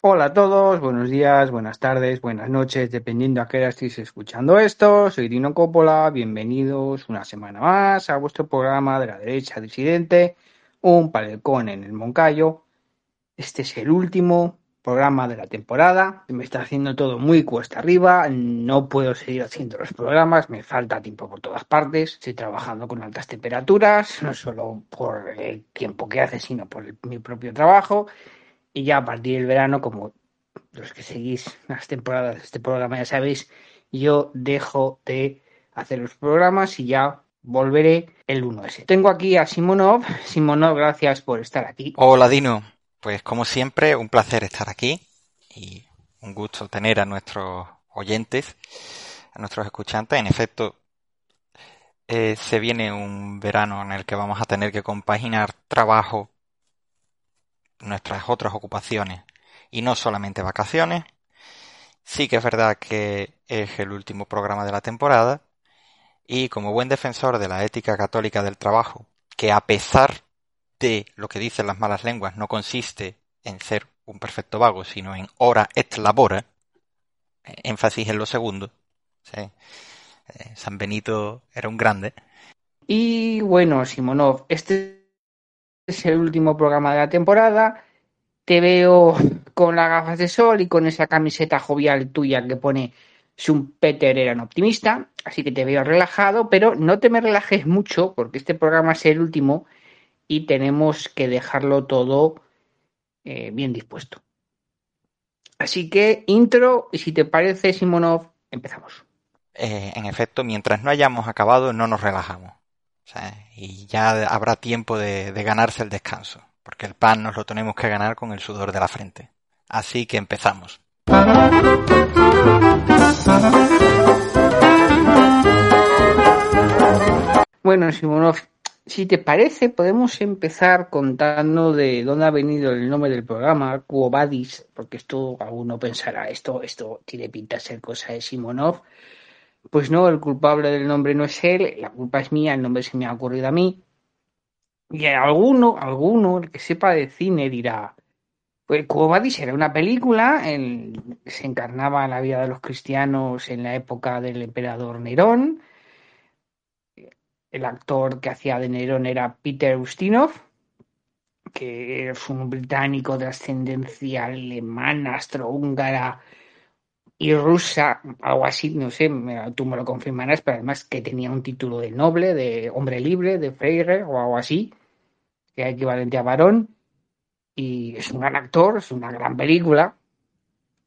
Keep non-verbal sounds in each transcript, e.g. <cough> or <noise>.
Hola a todos, buenos días, buenas tardes, buenas noches, dependiendo a qué hora estéis escuchando esto. Soy Dino Coppola, bienvenidos una semana más a vuestro programa de la derecha disidente, un palecón en el Moncayo. Este es el último programa de la temporada. Me está haciendo todo muy cuesta arriba, no puedo seguir haciendo los programas, me falta tiempo por todas partes. Estoy trabajando con altas temperaturas, no solo por el tiempo que hace, sino por mi propio trabajo. Y ya a partir del verano, como los que seguís las temporadas de este programa ya sabéis, yo dejo de hacer los programas y ya volveré el 1S. Tengo aquí a Simonov. Simonov, gracias por estar aquí. Hola Dino, pues como siempre un placer estar aquí y un gusto tener a nuestros oyentes, a nuestros escuchantes. En efecto, eh, se viene un verano en el que vamos a tener que compaginar trabajo, nuestras otras ocupaciones y no solamente vacaciones. Sí que es verdad que es el último programa de la temporada y como buen defensor de la ética católica del trabajo, que a pesar de lo que dicen las malas lenguas no consiste en ser un perfecto vago, sino en hora et labora, énfasis en lo segundo. Eh, San Benito era un grande. Y bueno, Simonov, este es el último programa de la temporada. Te veo con las gafas de sol y con esa camiseta jovial tuya que pone Schumpeter era un optimista, así que te veo relajado, pero no te me relajes mucho porque este programa es el último y tenemos que dejarlo todo eh, bien dispuesto. Así que intro y si te parece, Simonov, empezamos. Eh, en efecto, mientras no hayamos acabado, no nos relajamos. Y ya habrá tiempo de, ganarse el descanso, porque el pan nos lo tenemos que ganar con el sudor de la frente. Así que empezamos. Bueno, Simonov, si te parece, podemos empezar contando de dónde ha venido el nombre del programa, Quo Vadis, porque esto alguno pensará, esto, esto tiene pinta de ser cosa de Simonov. Pues no, el culpable del nombre no es él, la culpa es mía, el nombre se me ha ocurrido a mí. Y alguno, alguno, el que sepa de cine dirá, pues Quo Vadis era una película en se encarnaba la vida de los cristianos en la época del emperador Nerón. El actor que hacía de Nerón era Peter Ustinov, que es un británico de ascendencia alemana, astrohúngara y rusa, algo así, no sé, tú me lo confirmarás, pero además que tenía un título de noble, de hombre libre, de freire o algo así, que es equivalente a varón, y es un gran actor, es una gran película,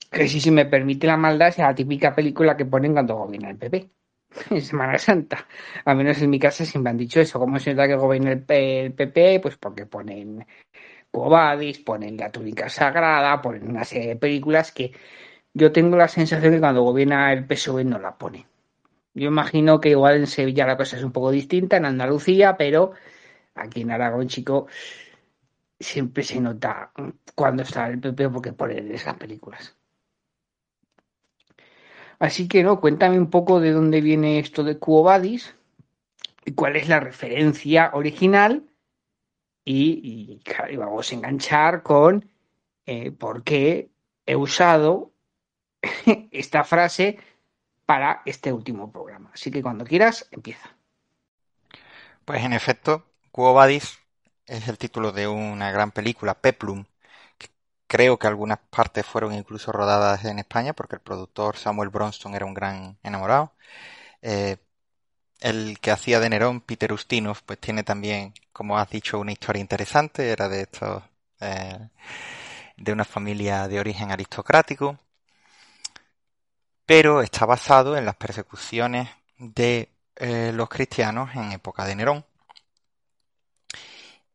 que si se me permite la maldad es la típica película que ponen cuando gobierna el PP. <laughs> En Semana Santa. Al menos en mi casa siempre han dicho eso. ¿Cómo se nota que gobierna el, el PP? Pues porque ponen Cobadis, ponen La Túnica Sagrada, ponen una serie de películas que yo tengo la sensación que cuando gobierna el PSOE no la pone. Yo imagino que igual en Sevilla la cosa es un poco distinta, en Andalucía, pero aquí en Aragón, chico, siempre se nota cuando está el PP porque ponen esas películas. Así que no, cuéntame un poco de dónde viene esto de Quo Vadis y cuál es la referencia original y, y vamos a enganchar con eh, por qué he usado <laughs> esta frase para este último programa. Así que cuando quieras, empieza. Pues en efecto, Quo Vadis es el título de una gran película, Peplum, creo que algunas partes fueron incluso rodadas en España porque el productor Samuel Bronston era un gran enamorado. Eh, el que hacía de Nerón, Peter Ustinov, pues tiene también, como has dicho, una historia interesante. Era de estos, eh, de una familia de origen aristocrático, pero está basado en las persecuciones de eh, los cristianos en época de Nerón.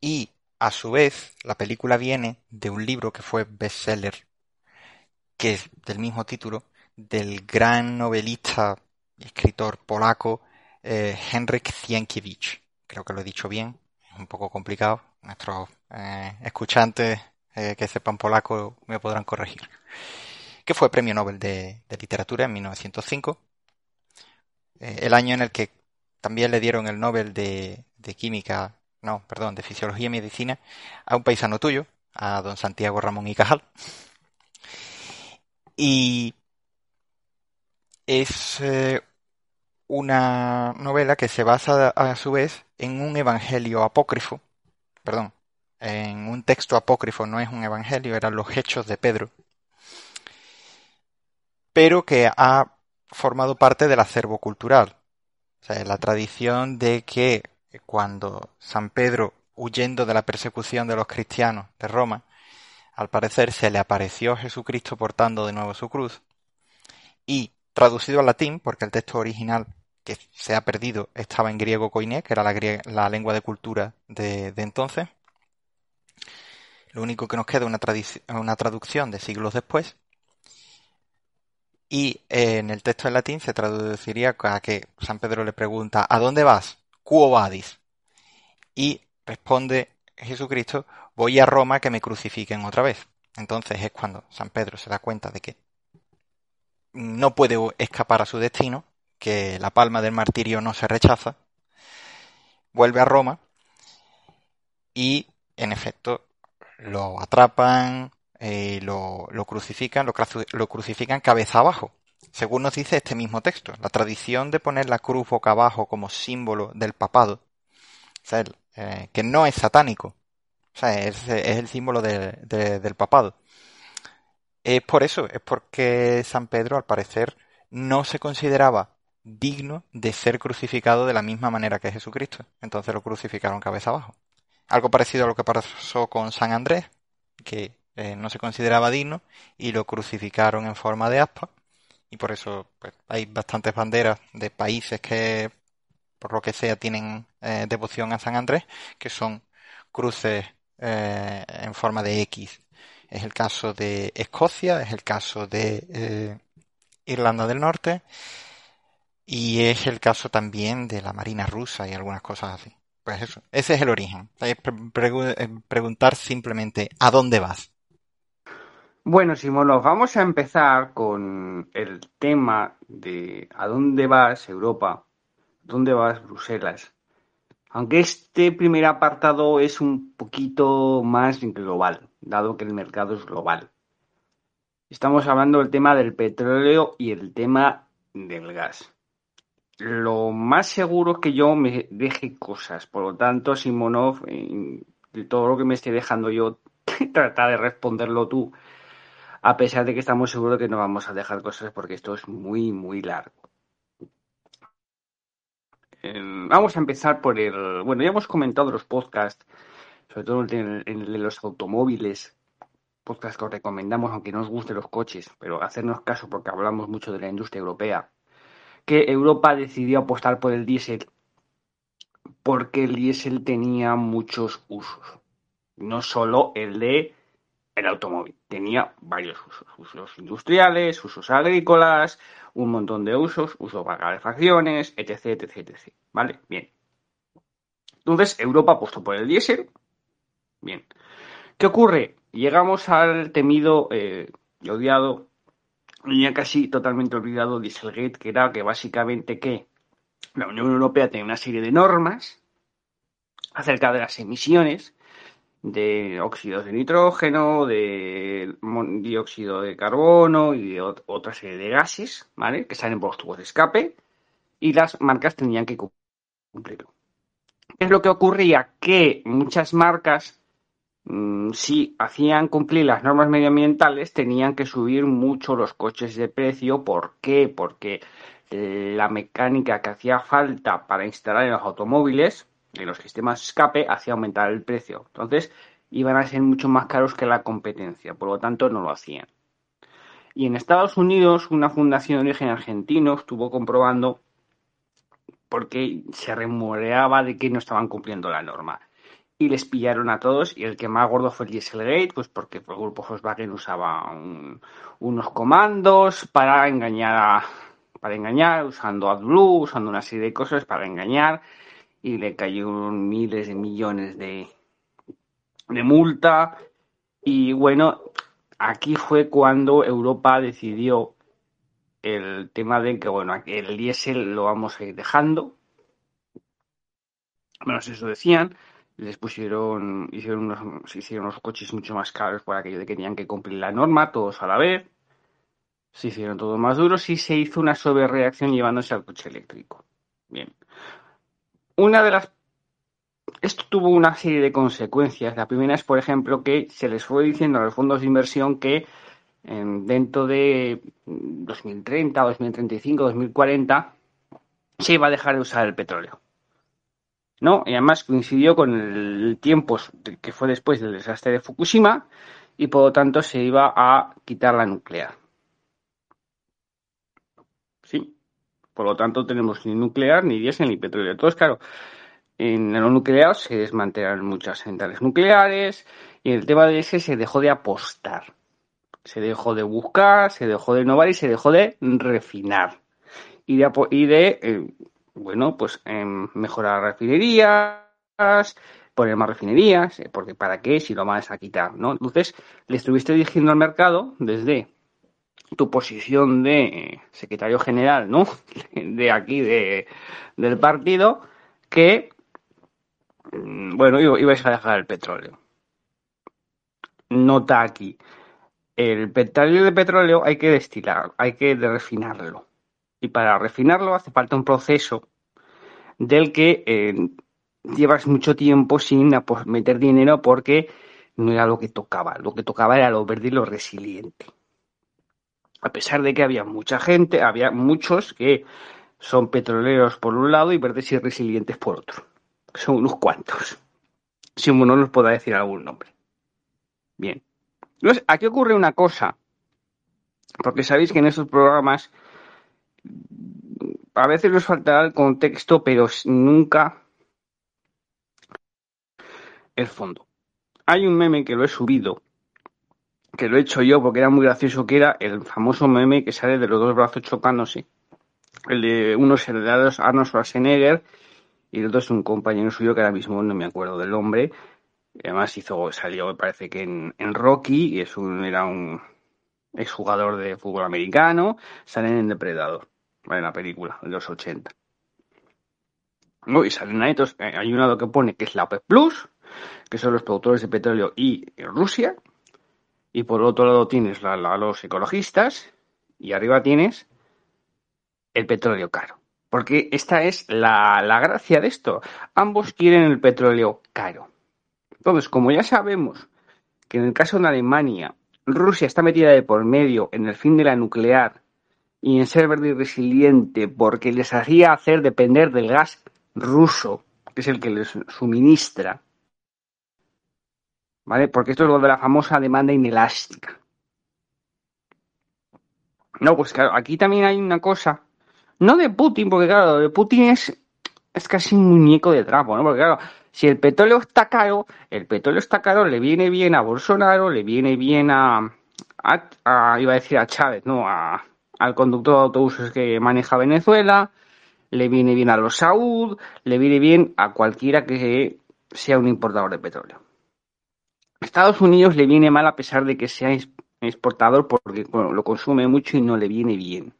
Y a su vez, la película viene de un libro que fue bestseller, que es del mismo título, del gran novelista y escritor polaco eh, Henryk Sienkiewicz. Creo que lo he dicho bien, es un poco complicado. Nuestros eh, escuchantes eh, que sepan polaco me podrán corregir. Que fue premio Nobel de, Literatura en 1905, eh, el año en el que también le dieron el Nobel de, de Química, no, perdón, de Fisiología y Medicina a un paisano tuyo, a don Santiago Ramón y Cajal. Y es eh, una novela que se basa a su vez en un evangelio apócrifo, perdón, en un texto apócrifo, no es un evangelio, eran los hechos de Pedro, pero que ha formado parte del acervo cultural. O sea, la tradición de que cuando San Pedro, huyendo de la persecución de los cristianos de Roma, al parecer se le apareció Jesucristo portando de nuevo su cruz, y traducido al latín, porque el texto original que se ha perdido estaba en griego koiné, que era la, lengua de cultura de, entonces. Lo único que nos queda es una traducción de siglos después. Y eh, en el texto en latín se traduciría a que San Pedro le pregunta ¿A dónde vas? Quo vadis? Y responde Jesucristo voy a Roma que me crucifiquen otra vez. Entonces es cuando San Pedro se da cuenta de que no puede escapar a su destino, que la palma del martirio no se rechaza, vuelve a Roma y, en efecto, lo atrapan, eh, lo, crucifican, lo, crucifican cabeza abajo. Según nos dice este mismo texto, la tradición de poner la cruz boca abajo como símbolo del papado, eh, que no es satánico, es, el símbolo del papado. Es por eso, es porque San Pedro, al parecer, no se consideraba digno de ser crucificado de la misma manera que Jesucristo. Entonces lo crucificaron cabeza abajo. Algo parecido a lo que pasó con San Andrés, que eh, no se consideraba digno y lo crucificaron en forma de aspa. Y por eso pues, hay bastantes banderas de países que, por lo que sea, tienen eh, devoción a San Andrés, que son cruces eh, en forma de X es el caso de Escocia, es el caso de Irlanda del Norte y es el caso también de la Marina rusa y algunas cosas así. Pues eso, ese es el origen. Preguntar simplemente ¿a dónde vas? Bueno, Simonos, vamos a empezar con el tema de ¿a dónde vas Europa? ¿Dónde vas Bruselas? Aunque este primer apartado es un poquito más global, dado que el mercado es global. Estamos hablando del tema del petróleo y el tema del gas. Lo más seguro es que yo me deje cosas, por lo tanto, Simonov, de todo lo que me esté dejando yo, <laughs> trata de responderlo tú, a pesar de que estamos seguros que no vamos a dejar cosas porque esto es muy, muy largo. Em, vamos a empezar por el. Bueno, ya hemos comentado los podcasts, sobre todo en el, de los automóviles, podcast que os recomendamos, aunque no os gusten los coches, pero hacernos caso porque hablamos mucho de la industria europea, que Europa decidió apostar por el diésel porque el diésel tenía muchos usos, no solo el de el automóvil, tenía varios usos, usos industriales, usos agrícolas, un montón de usos, uso para calefacciones, etc, etc, etc. ¿Vale? Bien. Entonces, Europa apostó por el diésel. Bien. ¿Qué ocurre? Llegamos al temido eh, y odiado, ya casi totalmente olvidado Dieselgate, que era que básicamente que la Unión Europea tenía una serie de normas acerca de las emisiones de óxidos de nitrógeno, de dióxido de carbono y de otra serie de gases, ¿vale? Que salen por los tubos de escape y las marcas tenían que cumplirlo. ¿Qué es lo que ocurría? Que muchas marcas, mm, si hacían cumplir las normas medioambientales, tenían que subir mucho los coches de precio. ¿Por qué? Porque la mecánica que hacía falta para instalar en los automóviles en los sistemas escape hacía aumentar el precio. Entonces iban a ser mucho más caros que la competencia, por lo tanto no lo hacían. Y en Estados Unidos una fundación de origen argentino estuvo comprobando porque se remoreaba de que no estaban cumpliendo la norma. Y les pillaron a todos y el que más gordo fue el Dieselgate, pues porque el grupo Volkswagen usaba unos comandos para engañar para engañar, usando AdBlue, usando una serie de cosas para engañar y le cayeron miles de millones de, de multa. Y bueno, aquí fue cuando Europa decidió el tema de que, bueno, el diésel lo vamos a ir dejando. Menos eso decían. Les pusieron, hicieron unos, hicieron los coches mucho más caros por aquello que tenían que cumplir la norma, todos a la vez. se hicieron todos más duros y se hizo una sobrereacción llevándose al coche eléctrico. Bien. Una de las esto tuvo una serie de consecuencias. La primera es, por ejemplo, que se les fue diciendo a los fondos de inversión que dentro de 2030, 2035, 2040 se iba a dejar de usar el petróleo. ¿No? Y además coincidió con el tiempo que fue después del desastre de Fukushima y por lo tanto se iba a quitar la nuclear. Por lo tanto tenemos ni nuclear, ni diésel, ni petróleo. Entonces, claro, en lo nuclear se desmantelaron muchas centrales nucleares y en el tema de ese se dejó de apostar. Se dejó de buscar, se dejó de innovar y se dejó de refinar. Y de, eh, bueno, pues em, mejorar refinerías, poner más refinerías, eh, porque ¿para qué si lo vas a quitar? ¿no? Entonces, le estuviste diciendo al mercado desde tu posición de eh, secretario general, ¿no? <laughs> De aquí, de, del partido, que Mm, bueno, ibais a dejar el petróleo. Nota aquí. El petróleo de petróleo hay que destilar, hay que refinarlo. Y para refinarlo hace falta un proceso del que eh, llevas mucho tiempo sin meter dinero porque no era lo que tocaba. Lo que tocaba era lo verde y lo resiliente. A pesar de que había mucha gente, había muchos que son petroleros por un lado y verdes y resilientes por otro son unos cuantos. Si uno nos pueda decir algún nombre. Bien. Entonces, aquí ocurre una cosa. Porque sabéis que en estos programas a veces nos faltará el contexto, pero nunca el fondo. Hay un meme que lo he subido, que lo he hecho yo porque era muy gracioso, que era el famoso meme que sale de los dos brazos chocándose. El de unos heredados Arnold Schwarzenegger y el otro es un compañero suyo que ahora mismo no me acuerdo del nombre. Además hizo, salió, me parece que en, Rocky, y es un, era un exjugador de fútbol americano, salen en Depredador, en la película, de los 80. y salen ahí, entonces, eh, hay un lado que pone que es la OPEP Plus, que son los productores de petróleo y Rusia, y por otro lado tienes a los ecologistas, y arriba tienes el petróleo caro. Porque esta es la, gracia de esto. Ambos quieren el petróleo caro. Entonces, como ya sabemos que en el caso de Alemania, Rusia está metida de por medio en el fin de la nuclear y en ser verde y resiliente porque les hacía hacer depender del gas ruso, que es el que les suministra. ¿Vale? Porque esto es lo de la famosa demanda inelástica. No, pues claro, aquí también hay una cosa no de Putin, porque claro, de Putin es, es casi un muñeco de trapo, ¿no? Porque claro, si el petróleo está caro, el petróleo está caro, le viene bien a Bolsonaro, le viene bien a, a, iba a decir a Chávez, ¿no? A, al conductor de autobuses que maneja Venezuela, le viene bien a los Saud, le viene bien a cualquiera que sea un importador de petróleo. Estados Unidos le viene mal a pesar de que sea exportador porque lo consume mucho y no le viene bien.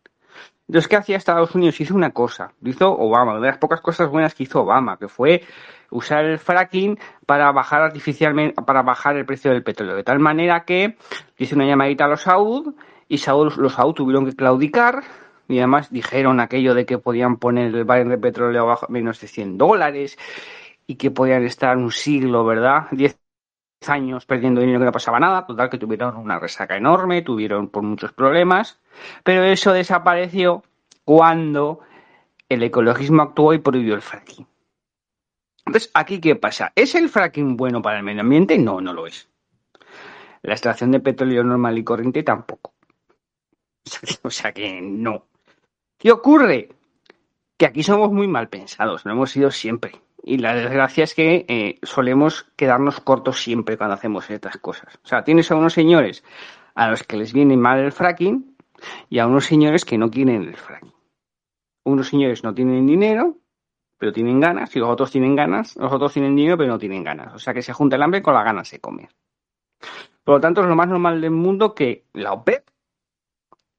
Entonces, ¿qué hacía Estados Unidos? Hizo una cosa, lo hizo Obama, una de las pocas cosas buenas que hizo Obama, que fue usar el fracking para bajar artificialmente, para bajar el precio del petróleo, de tal manera que hizo una llamadita a los Saud y los Saud tuvieron que claudicar y además dijeron aquello de que podían poner el barril de petróleo a menos de 100 dólares y que podían estar un siglo, ¿verdad? Diez años perdiendo dinero que no pasaba nada, total que tuvieron una resaca enorme, tuvieron por muchos problemas, pero eso desapareció cuando el ecologismo actuó y prohibió el fracking. Entonces, ¿aquí qué pasa? ¿Es el fracking bueno para el medio ambiente? No, no lo es. La extracción de petróleo normal y corriente tampoco. <laughs> O sea que no. ¿Qué ocurre? Que aquí somos muy mal pensados, lo hemos sido siempre. Y la desgracia es que eh, solemos quedarnos cortos siempre cuando hacemos estas cosas. O sea, tienes a unos señores a los que les viene mal el fracking y a unos señores que no quieren el fracking. Unos señores no tienen dinero, pero tienen ganas, y los otros tienen ganas, los otros tienen dinero, pero no tienen ganas. O sea que se junta el hambre con las ganas de comer. Por lo tanto, es lo más normal del mundo que la OPEP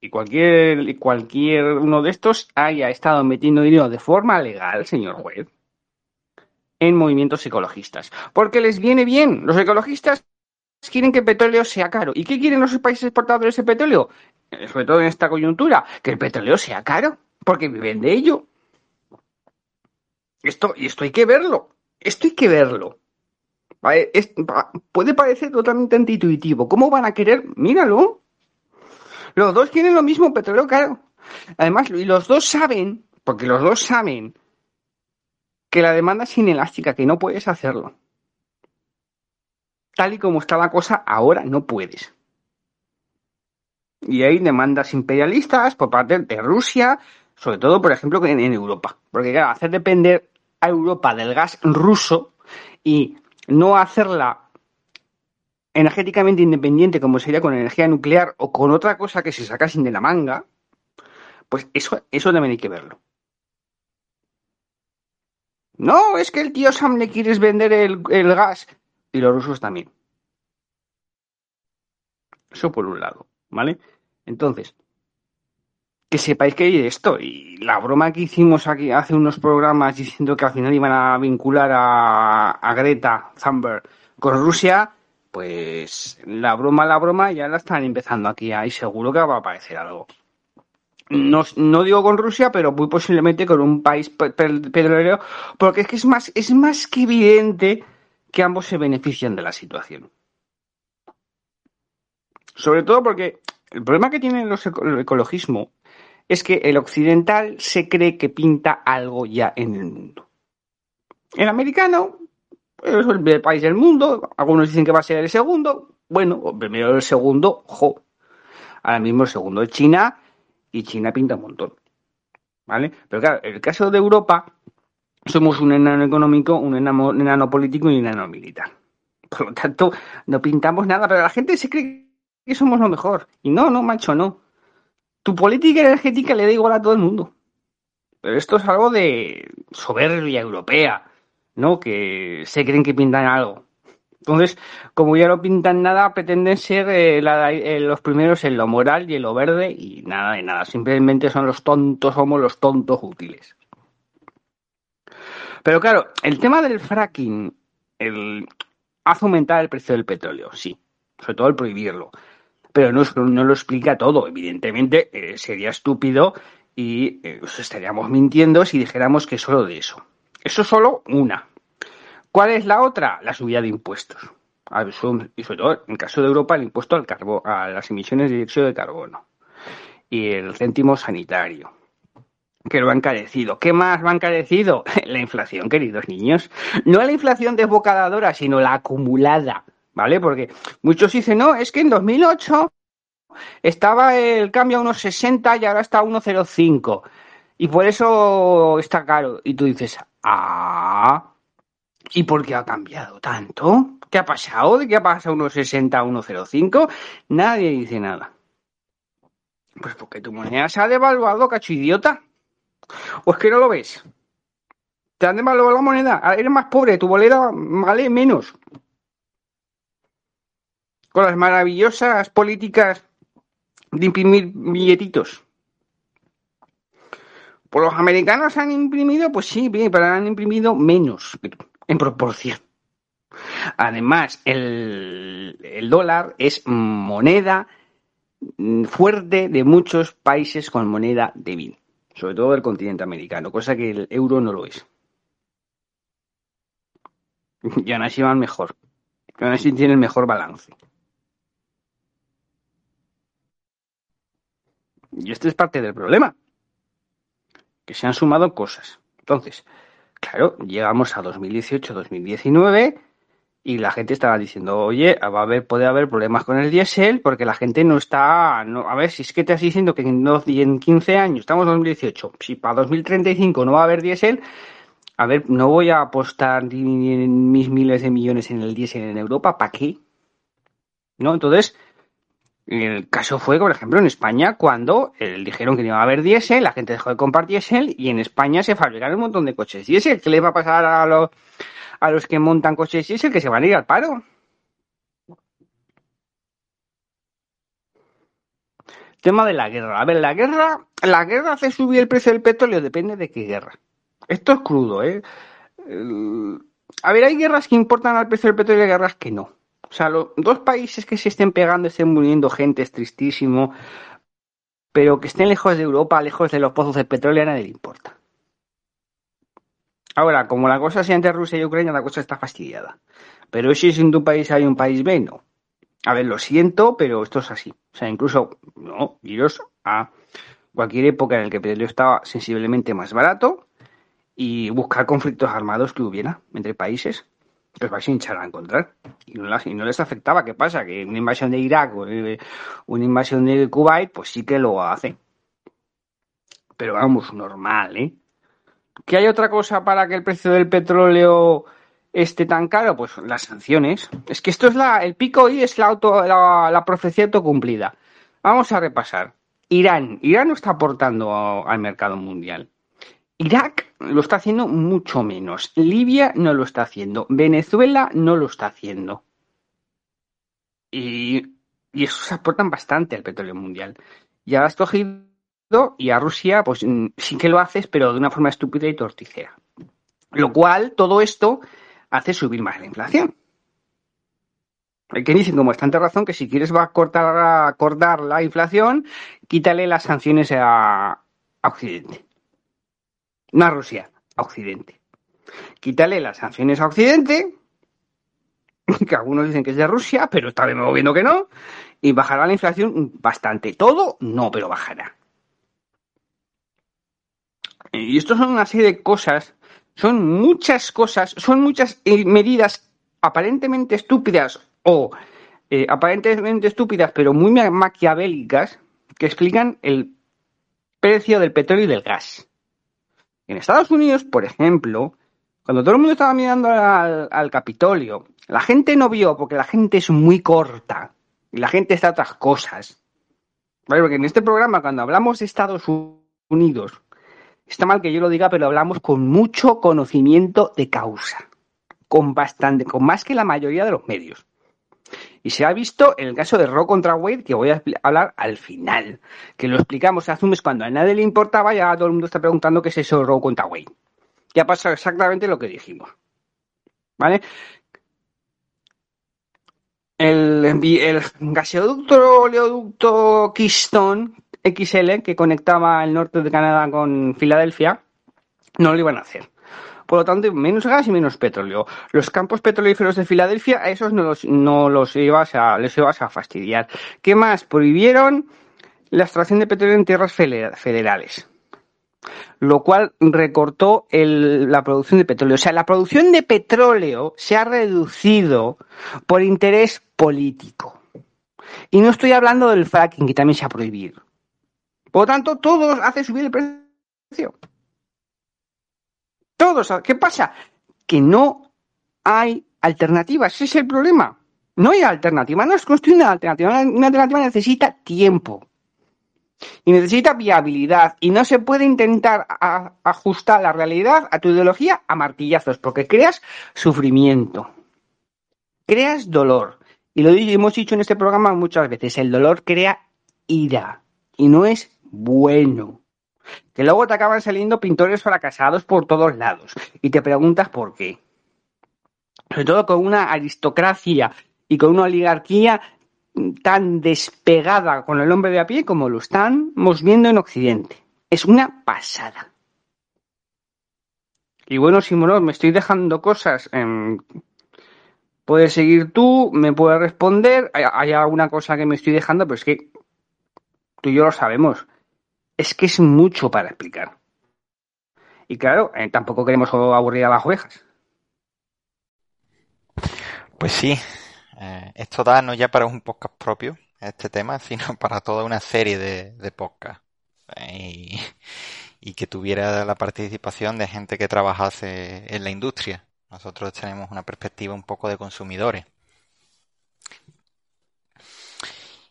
y cualquier, cualquier uno de estos haya estado metiendo dinero de forma legal, señor juez, en movimientos ecologistas. Porque les viene bien. Los ecologistas quieren que el petróleo sea caro. ¿Y qué quieren los países exportadores de petróleo? sobre todo en esta coyuntura, que el petróleo sea caro, porque viven de ello. Esto, y esto hay que verlo. Esto hay que verlo. puede parecer totalmente intuitivo. ¿Cómo van a querer? Míralo. Los dos quieren lo mismo, petróleo caro. Además, y los dos saben, porque los dos saben que la demanda es inelástica, que no puedes hacerlo. Tal y como está la cosa, ahora no puedes. Y hay demandas imperialistas por parte de Rusia, sobre todo, por ejemplo, en, Europa. Porque, claro, hacer depender a Europa del gas ruso y no hacerla energéticamente independiente como sería con energía nuclear o con otra cosa que se sacasen de la manga, pues eso, eso también hay que verlo. No, es que el tío Sam le quieres vender el, el gas y los rusos también. Eso por un lado, ¿vale? Entonces, que sepáis que hay esto. Y la broma que hicimos aquí hace unos programas diciendo que al final iban a vincular a, Greta Thunberg con Rusia, pues la broma, la broma ya la están empezando aquí ahí seguro que va a aparecer algo. No, no digo con Rusia, pero muy posiblemente con un país petrolero, porque es que es más, es más que evidente que ambos se benefician de la situación. Sobre todo porque el problema que tiene el ecologismo es que el occidental se cree que pinta algo ya en el mundo. El americano es el país del mundo, algunos dicen que va a ser el segundo, bueno, primero el segundo, jo. Ahora mismo el segundo es China y China pinta un montón. ¿Vale? Pero claro, en el caso de Europa, somos un enano económico, un enano, un enano político y un enano militar. Por lo tanto, no pintamos nada, pero la gente se cree que somos lo mejor. Y no, no, macho, no. Tu política energética le da igual a todo el mundo. Pero esto es algo de soberbia europea, ¿no? Que se creen que pintan algo. Entonces, como ya no pintan nada, pretenden ser eh, eh, los primeros en lo moral y en lo verde y nada de nada. Simplemente son los tontos, somos los tontos útiles. Pero claro, el tema del fracking hace aumentar el precio del petróleo, sí. Sobre todo el prohibirlo pero no, no lo explica todo. Evidentemente eh, sería estúpido y eh, estaríamos mintiendo si dijéramos que solo de eso. Eso es solo una. ¿Cuál es la otra? La subida de impuestos. Y sobre todo, en el caso de Europa, el impuesto al carbo, a las emisiones de dióxido de carbono. Y el céntimo sanitario que lo ha encarecido. ¿Qué más ha encarecido? <laughs> La inflación, queridos niños. No la inflación desbocadadora, sino la acumulada. ¿vale? Porque muchos dicen, no, es que en 2008 estaba el cambio a unos 60 y ahora está a 1,05. Y por eso está caro. Y tú dices, ah, ¿y por qué ha cambiado tanto? ¿Qué ha pasado? ¿De qué ha pasado unos 60 a 1,05? Nadie dice nada. Pues porque tu moneda se ha devaluado, cacho idiota. ¿O es que no lo ves? Te han devaluado la moneda. Eres más pobre, tu moneda vale menos con las maravillosas políticas de imprimir billetitos. Pues los americanos han imprimido, pues sí, bien, pero han imprimido menos en proporción. Además, el, el dólar es moneda fuerte de muchos países con moneda débil, sobre todo del continente americano, cosa que el euro no lo es. Y aún así van mejor. Y aún así tienen mejor balance. Y este es parte del problema. Que se han sumado cosas. Entonces, claro, llegamos a 2018-2019 y la gente estaba diciendo, oye, va a haber, puede haber problemas con el diésel porque la gente no está, no, a ver, si es que te estás diciendo que en, en 15 años, estamos en 2018, si para 2035 no va a haber diésel, a ver, no voy a apostar mis miles de millones en el diésel en Europa, ¿para qué? ¿No? Entonces, el caso fue, por ejemplo, en España, cuando eh, dijeron que no iba a haber diésel, la gente dejó de comprar diésel y en España se fabricaron un montón de coches diésel. ¿Qué le va a pasar a los, a los que montan coches diésel? Que se van a ir al paro. Tema de la guerra. A ver, la guerra, la guerra hace subir el precio del petróleo, depende de qué guerra. Esto es crudo, ¿eh? A ver, hay guerras que importan al precio del petróleo y guerras que no. O sea, los dos países que se estén pegando, estén muriendo gente, es tristísimo. pero que estén lejos de Europa, lejos de los pozos de petróleo, a nadie le importa. Ahora, como la cosa sea entre Rusia y Ucrania, la cosa está fastidiada. Pero si es en tu país hay un país B, no. A ver, lo siento, pero esto es así. O sea, incluso, no, iros a cualquier época en la que el petróleo estaba sensiblemente más barato y buscar conflictos armados que hubiera entre países, pues vais a hinchar a encontrar. Y no, las, y no, les afectaba. ¿Qué pasa? Que una invasión de Irak o una invasión de Kuwait, pues sí que lo hace. Pero vamos, normal, ¿eh? ¿Que hay otra cosa para que el precio del petróleo esté tan caro? Pues las sanciones. Es que esto es la, el pico y es la, auto, la, la profecía autocumplida. Vamos a repasar. Irán. Irán no está aportando al mercado mundial. Irak lo está haciendo mucho menos. Libia no lo está haciendo. Venezuela no lo está haciendo. Y, y se aportan bastante al petróleo mundial. Ya has cogido y a Rusia, pues sí que lo haces, pero de una forma estúpida y torticera. Lo cual, todo esto hace subir más la inflación. Hay que dicen, como bastante razón, que si quieres va a cortar, la inflación, quítale las sanciones a Occidente. No a Rusia, a Occidente. Quítale las sanciones a Occidente, <laughs> que algunos dicen que es de Rusia, pero está vez viendo que no, y bajará la inflación bastante. Todo, no, pero bajará. Y esto son una serie de cosas, son muchas cosas, son muchas medidas aparentemente estúpidas o eh, aparentemente estúpidas, pero muy maquiavélicas, que explican el precio del petróleo y del gas. En Estados Unidos, por ejemplo, cuando todo el mundo estaba mirando al, Capitolio, la gente no vio porque la gente es muy corta y la gente está a otras cosas. Porque en este programa, cuando hablamos de Estados Unidos, está mal que yo lo diga, pero hablamos con mucho conocimiento de causa. Con bastante, con más que la mayoría de los medios. Y se ha visto en el caso de Roe contra Wade, que voy a hablar al final, que lo explicamos hace un mes cuando a nadie le importaba, ya todo el mundo está preguntando qué es eso de Roe contra Wade. Ya ha pasado exactamente lo que dijimos. ¿Vale? El, el gasoducto oleoducto Keystone XL que conectaba el norte de Canadá con Filadelfia, no lo iban a hacer. Por lo tanto, menos gas y menos petróleo. Los campos petrolíferos de Filadelfia, a esos no los, no los ibas a, ibas a fastidiar. ¿Qué más? Prohibieron la extracción de petróleo en tierras federales. Lo cual recortó la producción de petróleo. O sea, la producción de petróleo se ha reducido por interés político. Y no estoy hablando del fracking, que también se ha prohibido. Por lo tanto, todo hace subir el precio. Todos. ¿Qué pasa? Que no hay alternativas. Ese es el problema. No hay alternativa. No es construir una alternativa. Una alternativa necesita tiempo. Y necesita viabilidad. Y no se puede intentar ajustar la realidad a tu ideología a martillazos, porque creas sufrimiento. Creas dolor. Y lo hemos dicho en este programa muchas veces. El dolor crea ira. Y no es bueno. Que luego te acaban saliendo pintores fracasados por todos lados y te preguntas por qué. Sobre todo con una aristocracia y con una oligarquía tan despegada con el hombre de a pie como lo estamos viendo en Occidente. Es una pasada. Y bueno, Simón, me estoy dejando cosas. Puedes seguir tú, me puedes responder. Hay, hay, alguna cosa que me estoy dejando, pero es que tú y yo lo sabemos es que es mucho para explicar. Y claro, eh, tampoco queremos aburrir a las ovejas. Pues sí, eh, esto da no ya para un podcast propio, este tema, <laughs> sino para toda una serie de, podcasts. Y, y, que tuviera la participación de gente que trabajase en la industria. Nosotros tenemos una perspectiva un poco de consumidores.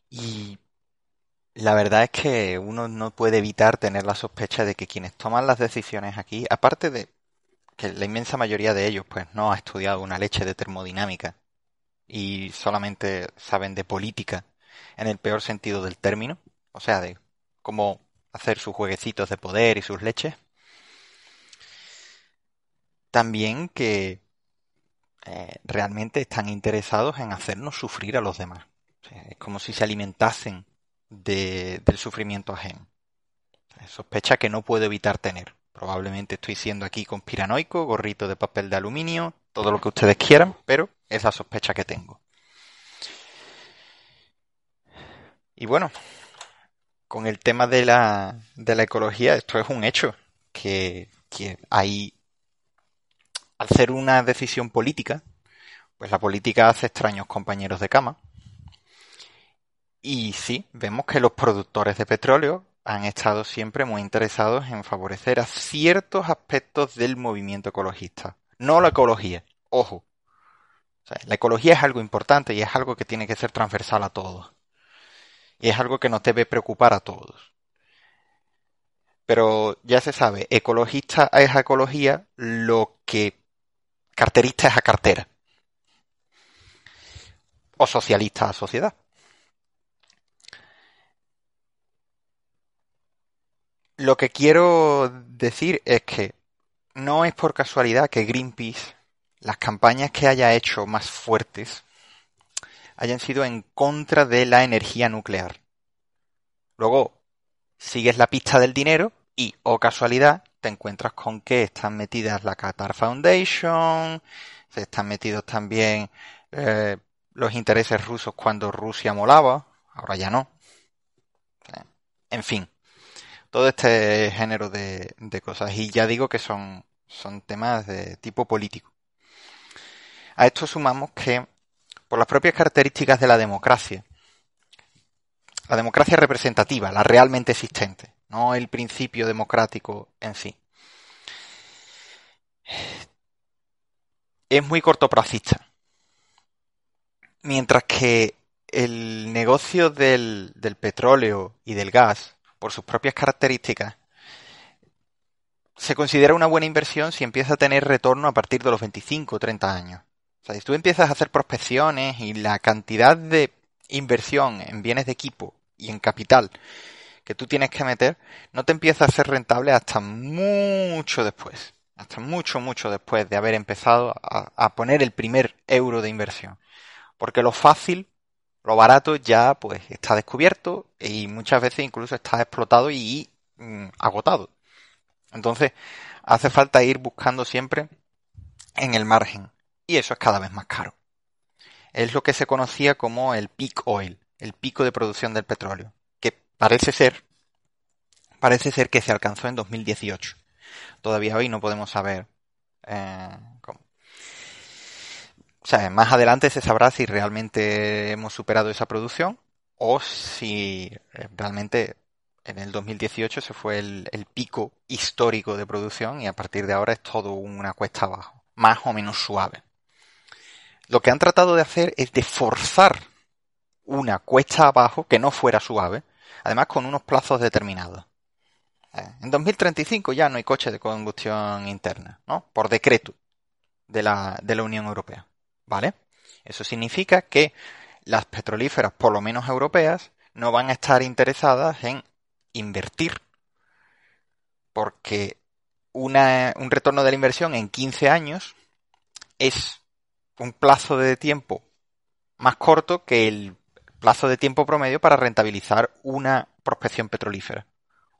Y la verdad es que uno no puede evitar tener la sospecha de que quienes toman las decisiones aquí, aparte de que la inmensa mayoría de ellos pues no ha estudiado una leche de termodinámica y solamente saben de política en el peor sentido del término, o sea, de cómo hacer sus jueguecitos de poder y sus leches, también que eh, realmente están interesados en hacernos sufrir a los demás. Es como si se alimentasen de, del sufrimiento ajeno. Sospecha que no puedo evitar tener. Probablemente estoy siendo aquí conspiranoico, gorrito de papel de aluminio, todo lo que ustedes quieran, pero es la sospecha que tengo. Y bueno, con el tema de la, de la ecología, esto es un hecho, que, que hay, al ser una decisión política, pues la política hace extraños compañeros de cama. Y sí, vemos que los productores de petróleo han estado siempre muy interesados en favorecer a ciertos aspectos del movimiento ecologista. No la ecología, ojo. la ecología es algo importante y es algo que tiene que ser transversal a todos. Y es algo que nos debe preocupar a todos. Pero ya se sabe, ecologista es a ecología lo que carterista es a cartera. O socialista a sociedad. Lo que quiero decir es que no es por casualidad que Greenpeace, las campañas que haya hecho más fuertes, hayan sido en contra de la energía nuclear. Luego, sigues la pista del dinero y, o oh casualidad, te encuentras con que están metidas la Qatar Foundation, se están metidos también eh, los intereses rusos cuando Rusia molaba, ahora ya no. En fin, todo este género de, cosas. Y ya digo que son, son temas de tipo político. A esto sumamos que, por las propias características de la democracia, la democracia representativa, la realmente existente, no el principio democrático en sí, es muy cortoplacista. Mientras que el negocio del, del petróleo y del gas por sus propias características, se considera una buena inversión si empieza a tener retorno a partir de los 25 o 30 años. O sea, si tú empiezas a hacer prospecciones y la cantidad de inversión en bienes de equipo y en capital que tú tienes que meter, no te empieza a ser rentable hasta mucho después. Hasta mucho, mucho después de haber empezado a, a poner el primer euro de inversión. Porque lo fácil lo barato ya pues está descubierto y muchas veces incluso está explotado y mm, agotado. Entonces hace falta ir buscando siempre en el margen y eso es cada vez más caro. Es lo que se conocía como el peak oil, el pico de producción del petróleo, que parece ser parece ser que se alcanzó en 2018. Todavía hoy no podemos saber eh. O sea, más adelante se sabrá si realmente hemos superado esa producción o si eh, realmente en el 2018 se fue el, pico histórico de producción y a partir de ahora es todo una cuesta abajo, más o menos suave. Lo que han tratado de hacer es de forzar una cuesta abajo que no fuera suave, además con unos plazos determinados. Eh, en 2035 ya no hay coche de combustión interna, ¿no? Por decreto de la, de la Unión Europea. ¿Vale? Eso significa que las petrolíferas, por lo menos europeas, no van a estar interesadas en invertir porque un retorno de la inversión en 15 años es un plazo de tiempo más corto que el plazo de tiempo promedio para rentabilizar una prospección petrolífera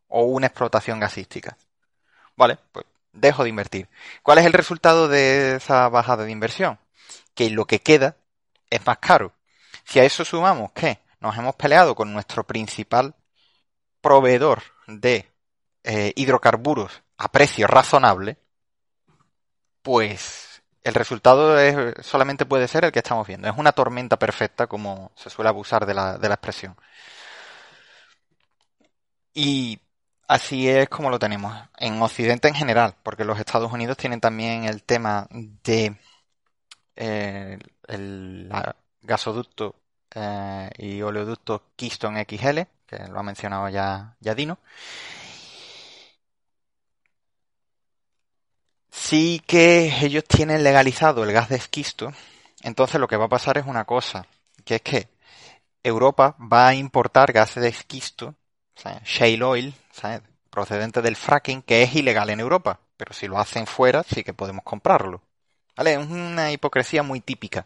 o una explotación gasística. Vale, pues dejo de invertir. ¿Cuál es el resultado de esa bajada de inversión? Que lo que queda es más caro. Si a eso sumamos que nos hemos peleado con nuestro principal proveedor de eh, hidrocarburos a precio razonable, pues el resultado es, solamente puede ser el que estamos viendo. Es una tormenta perfecta, como se suele abusar de la expresión. Y así es como lo tenemos en Occidente en general, porque los Estados Unidos tienen también el tema de el, gasoducto eh, y oleoducto Keystone XL, que lo ha mencionado ya, ya Dino. Sí que ellos tienen legalizado el gas de esquisto, entonces lo que va a pasar es una cosa, que es que Europa va a importar gas de esquisto, shale oil, procedente del fracking, que es ilegal en Europa, pero si lo hacen fuera sí que podemos comprarlo. ¿Vale? Es una hipocresía muy típica.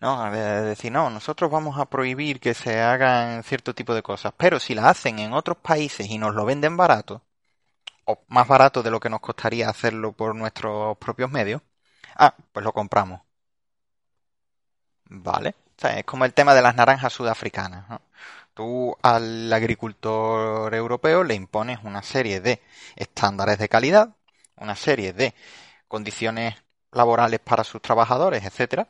¿no? Decir, no, nosotros vamos a prohibir que se hagan cierto tipo de cosas, pero si la hacen en otros países y nos lo venden barato, o más barato de lo que nos costaría hacerlo por nuestros propios medios, ah, pues lo compramos. Vale. O sea, es como el tema de las naranjas sudafricanas. Tú al agricultor europeo le impones una serie de estándares de calidad, una serie de condiciones laborales para sus trabajadores, etcétera,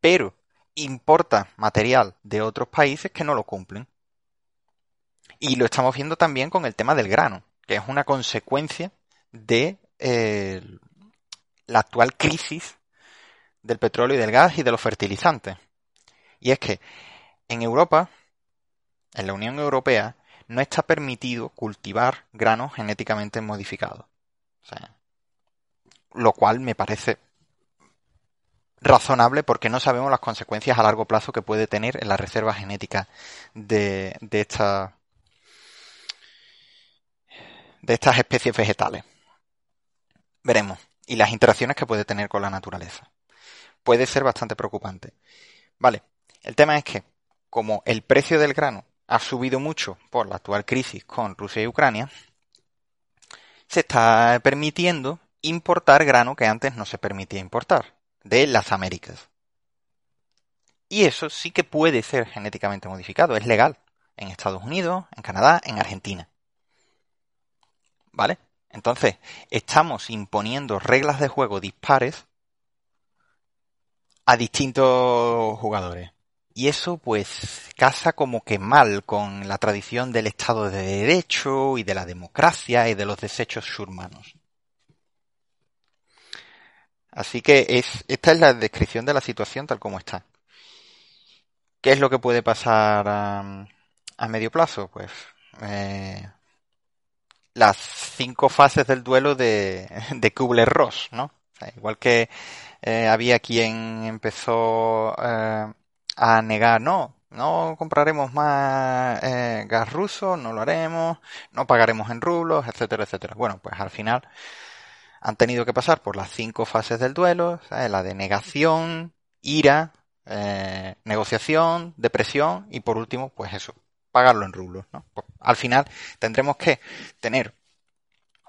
pero importa material de otros países que no lo cumplen. Y lo estamos viendo también con el tema del grano, que es una consecuencia de eh, la actual crisis del petróleo y del gas y de los fertilizantes. Y es que en Europa, en la Unión Europea, no está permitido cultivar granos genéticamente modificados. Lo cual me parece razonable porque no sabemos las consecuencias a largo plazo que puede tener en la reserva genética de, de, de estas especies vegetales. Veremos. Y las interacciones que puede tener con la naturaleza. Puede ser bastante preocupante. Vale. El tema es que, como el precio del grano ha subido mucho por la actual crisis con Rusia y Ucrania, se está permitiendo importar grano que antes no se permitía importar de las Américas. Y eso sí que puede ser genéticamente modificado, es legal en Estados Unidos, en Canadá, en Argentina. ¿Vale? Entonces, estamos imponiendo reglas de juego dispares a distintos jugadores. Y eso pues casa como que mal con la tradición del Estado de Derecho y de la democracia y de los desechos humanos. Así que es, esta es la descripción de la situación tal como está. ¿Qué es lo que puede pasar a, medio plazo? Pues eh, las cinco fases del duelo de, Kubler-Ross, ¿no? igual que eh, había quien empezó eh, a negar, no, no compraremos más gas ruso, no lo haremos, no pagaremos en rublos, etcétera, etcétera. Bueno, pues al final han tenido que pasar por las cinco fases del duelo, la de negación, ira, eh, negociación, depresión y por último, pues eso, pagarlo en rublos. ¿no? Pues, al final tendremos que tener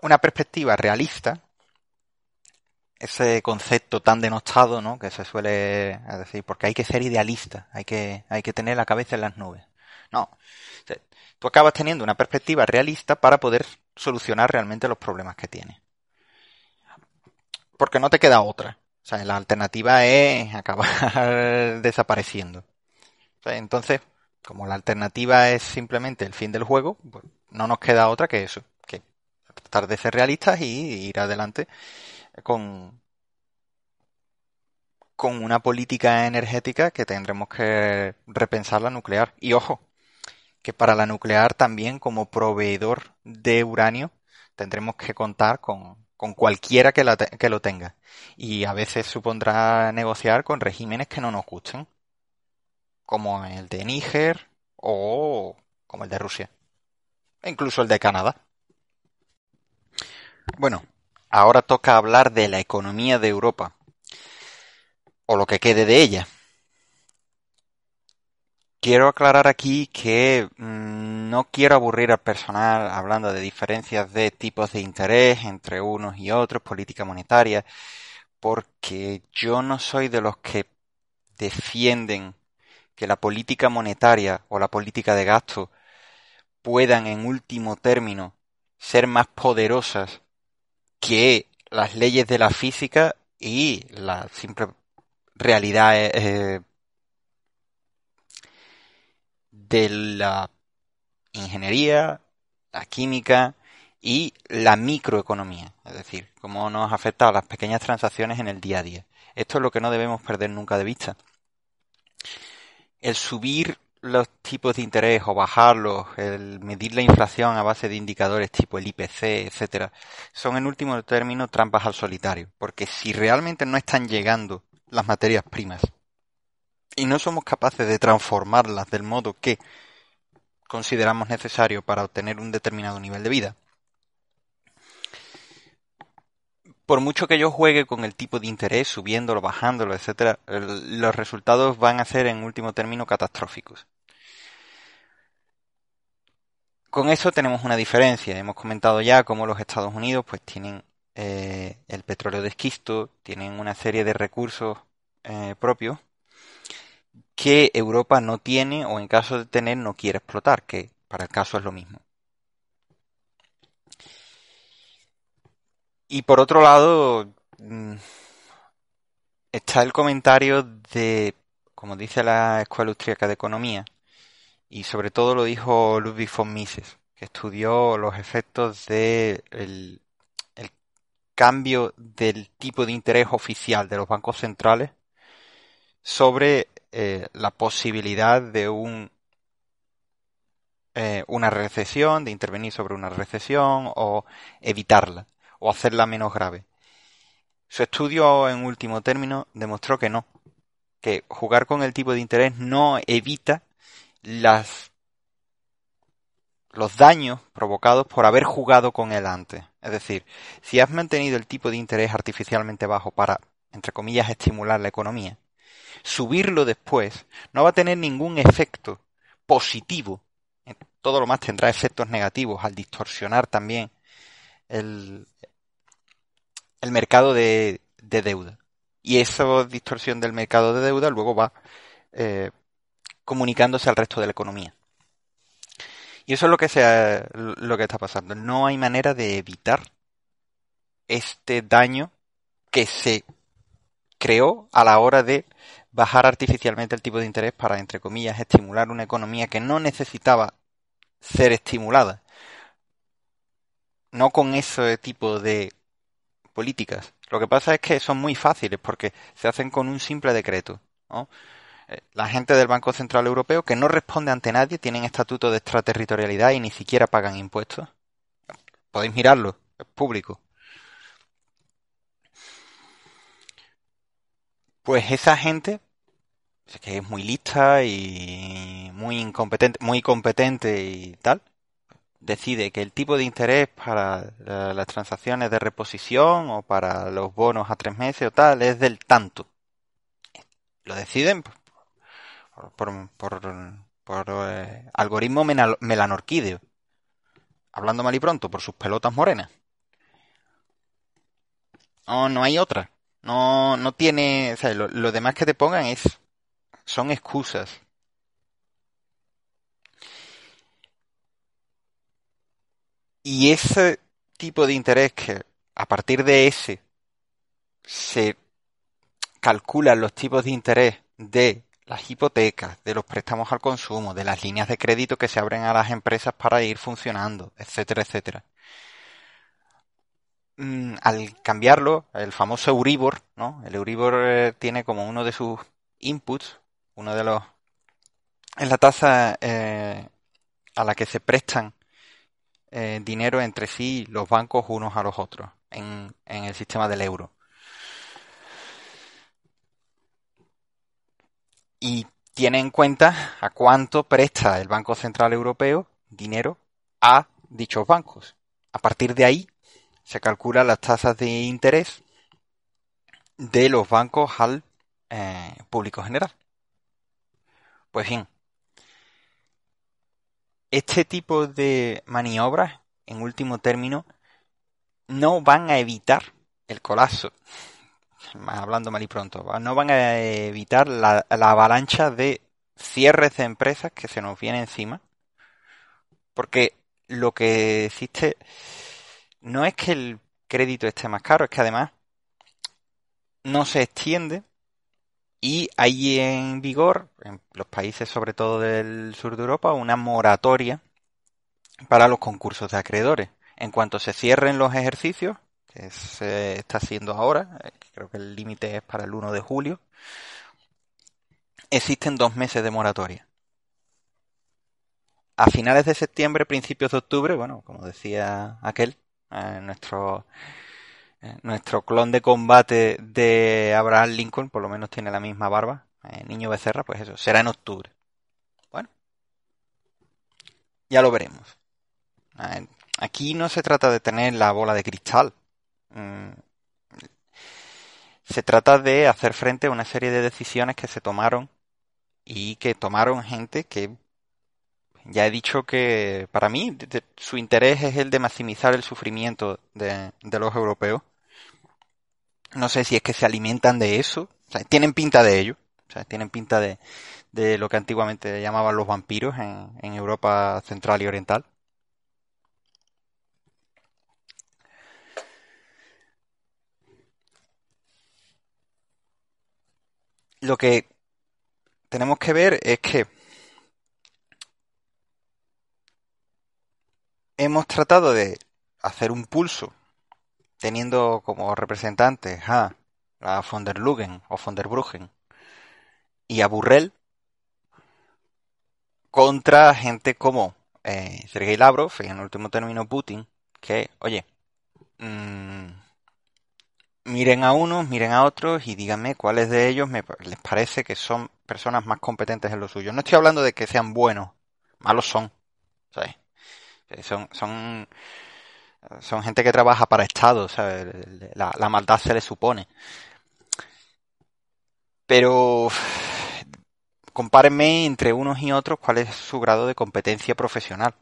una perspectiva realista, ese concepto tan denostado ¿no? que se suele decir, porque hay que ser idealista, hay que, hay que tener la cabeza en las nubes. No, tú acabas teniendo una perspectiva realista para poder solucionar realmente los problemas que tienes porque no te queda otra. O sea, la alternativa es acabar <laughs> desapareciendo. entonces, como la alternativa es simplemente el fin del juego, pues no nos queda otra que eso, que tratar de ser realistas y ir adelante con, con una política energética que tendremos que repensar la nuclear. Y ojo, que para la nuclear también como proveedor de uranio tendremos que contar con, con cualquiera que, que lo tenga. Y a veces supondrá negociar con regímenes que no nos gusten, como el de Níger o como el de Rusia, e incluso el de Canadá. Bueno, ahora toca hablar de la economía de Europa, o lo que quede de ella. Quiero aclarar aquí que mm, no quiero aburrir al personal hablando de diferencias de tipos de interés entre unos y otros, política monetaria, porque yo no soy de los que defienden que la política monetaria o la política de gasto puedan en último término ser más poderosas que las leyes de la física y la simple realidad eh, de la ingeniería, la química y la microeconomía, es decir, cómo nos afecta a las pequeñas transacciones en el día a día. Esto es lo que no debemos perder nunca de vista. El subir los tipos de interés o bajarlos, el medir la inflación a base de indicadores tipo el IPC, etcétera, son en último término trampas al solitario, porque si realmente no están llegando las materias primas y no somos capaces de transformarlas del modo que consideramos necesario para obtener un determinado nivel de vida, por mucho que yo juegue con el tipo de interés, subiéndolo, bajándolo, etcétera, los resultados van a ser en último término catastróficos. Con eso tenemos una diferencia. Hemos comentado ya cómo los Estados Unidos pues tienen eh, el petróleo de esquisto, tienen una serie de recursos eh, propios que Europa no tiene o en caso de tener no quiere explotar, que para el caso es lo mismo. Y por otro lado, mm, está el comentario de, como dice la Escuela Austríaca de Economía, y sobre todo lo dijo Ludwig von Mises, que estudió los efectos del el cambio del tipo de interés oficial de los bancos centrales sobre eh, la posibilidad de un eh, una recesión, de intervenir sobre una recesión o evitarla o hacerla menos grave. Su estudio en último término demostró que no, que jugar con el tipo de interés no evita las los daños provocados por haber jugado con él antes. Es decir, si has mantenido el tipo de interés artificialmente bajo para, entre comillas, estimular la economía, subirlo después no va a tener ningún efecto positivo. Todo lo más tendrá efectos negativos al distorsionar también el, el mercado de, deuda. Y esa distorsión del mercado de deuda luego va eh, comunicándose al resto de la economía. Y eso es lo que, sea, lo que está pasando. No hay manera de evitar este daño que se creó a la hora de bajar artificialmente el tipo de interés para, entre comillas, estimular una economía que no necesitaba ser estimulada. No con ese tipo de políticas. Lo que pasa es que son muy fáciles porque se hacen con un simple decreto. Eh, la gente del Banco Central Europeo que no responde ante nadie, tienen estatuto de extraterritorialidad y ni siquiera pagan impuestos. Podéis mirarlo, es público. Pues esa gente, que es muy lista y muy incompetente, muy competente y tal, decide que el tipo de interés para las transacciones de reposición o para los bonos a tres meses o tal es del tanto. Lo deciden por, por, eh, algoritmo melanorquídeo. Hablando mal y pronto, por sus pelotas morenas. No, no hay otra. No, no tiene, o sea, lo demás que te pongan es, son excusas. Y ese tipo de interés que a partir de ese se calculan los tipos de interés de las hipotecas, de los préstamos al consumo, de las líneas de crédito que se abren a las empresas para ir funcionando, etcétera, etcétera. Mm, al cambiarlo, el famoso Euribor, ¿no? El Euribor eh, tiene como uno de sus inputs, uno de los... es la tasa eh, a la que se prestan eh, dinero entre sí los bancos unos a los otros en, en el sistema del euro. y tiene en cuenta a cuánto presta el Banco Central Europeo dinero a dichos bancos. A partir de ahí se calculan las tasas de interés de los bancos al eh, público general. Pues bien, este tipo de maniobras, en último término, no van a evitar el colapso hablando mal y pronto, no van a evitar la, avalancha de cierres de empresas que se nos viene encima, porque lo que existe no es que el crédito esté más caro, es que además no se extiende y hay en vigor, en los países sobre todo del sur de Europa, una moratoria para los concursos de acreedores. En cuanto se cierren los ejercicios, que se está haciendo ahora, eh, creo que el límite es para el 1 de julio, existen dos meses de moratoria. A finales de septiembre, principios de octubre, bueno, como decía aquel, eh, nuestro, eh, nuestro clon de combate de Abraham Lincoln, por lo menos tiene la misma barba, niño becerra, pues eso, será en octubre. Bueno, ya lo veremos. Aquí no se trata de tener la bola de cristal, Mm, se trata de hacer frente a una serie de decisiones que se tomaron y que tomaron gente que ya he dicho que para mí su interés es el de maximizar el sufrimiento de, los europeos. No sé si es que se alimentan de eso, tienen pinta de ello, o sea, tienen pinta de, lo que antiguamente llamaban los vampiros en Europa central y oriental. Lo que tenemos que ver es que hemos tratado de hacer un pulso teniendo como representantes a la von der Lugen o von der Bruggen y a Burrell contra gente como eh, Sergei Lavrov y en último término Putin, que, oye, mmm, miren a unos, miren a otros y díganme cuáles de ellos me, les parece que son personas más competentes en lo suyo. No estoy hablando de que sean buenos, malos son. ¿sabes? Son, son, son gente que trabaja para Estado, ¿sabes? La, la maldad se les supone. Pero compárenme entre unos y otros cuál es su grado de competencia profesional.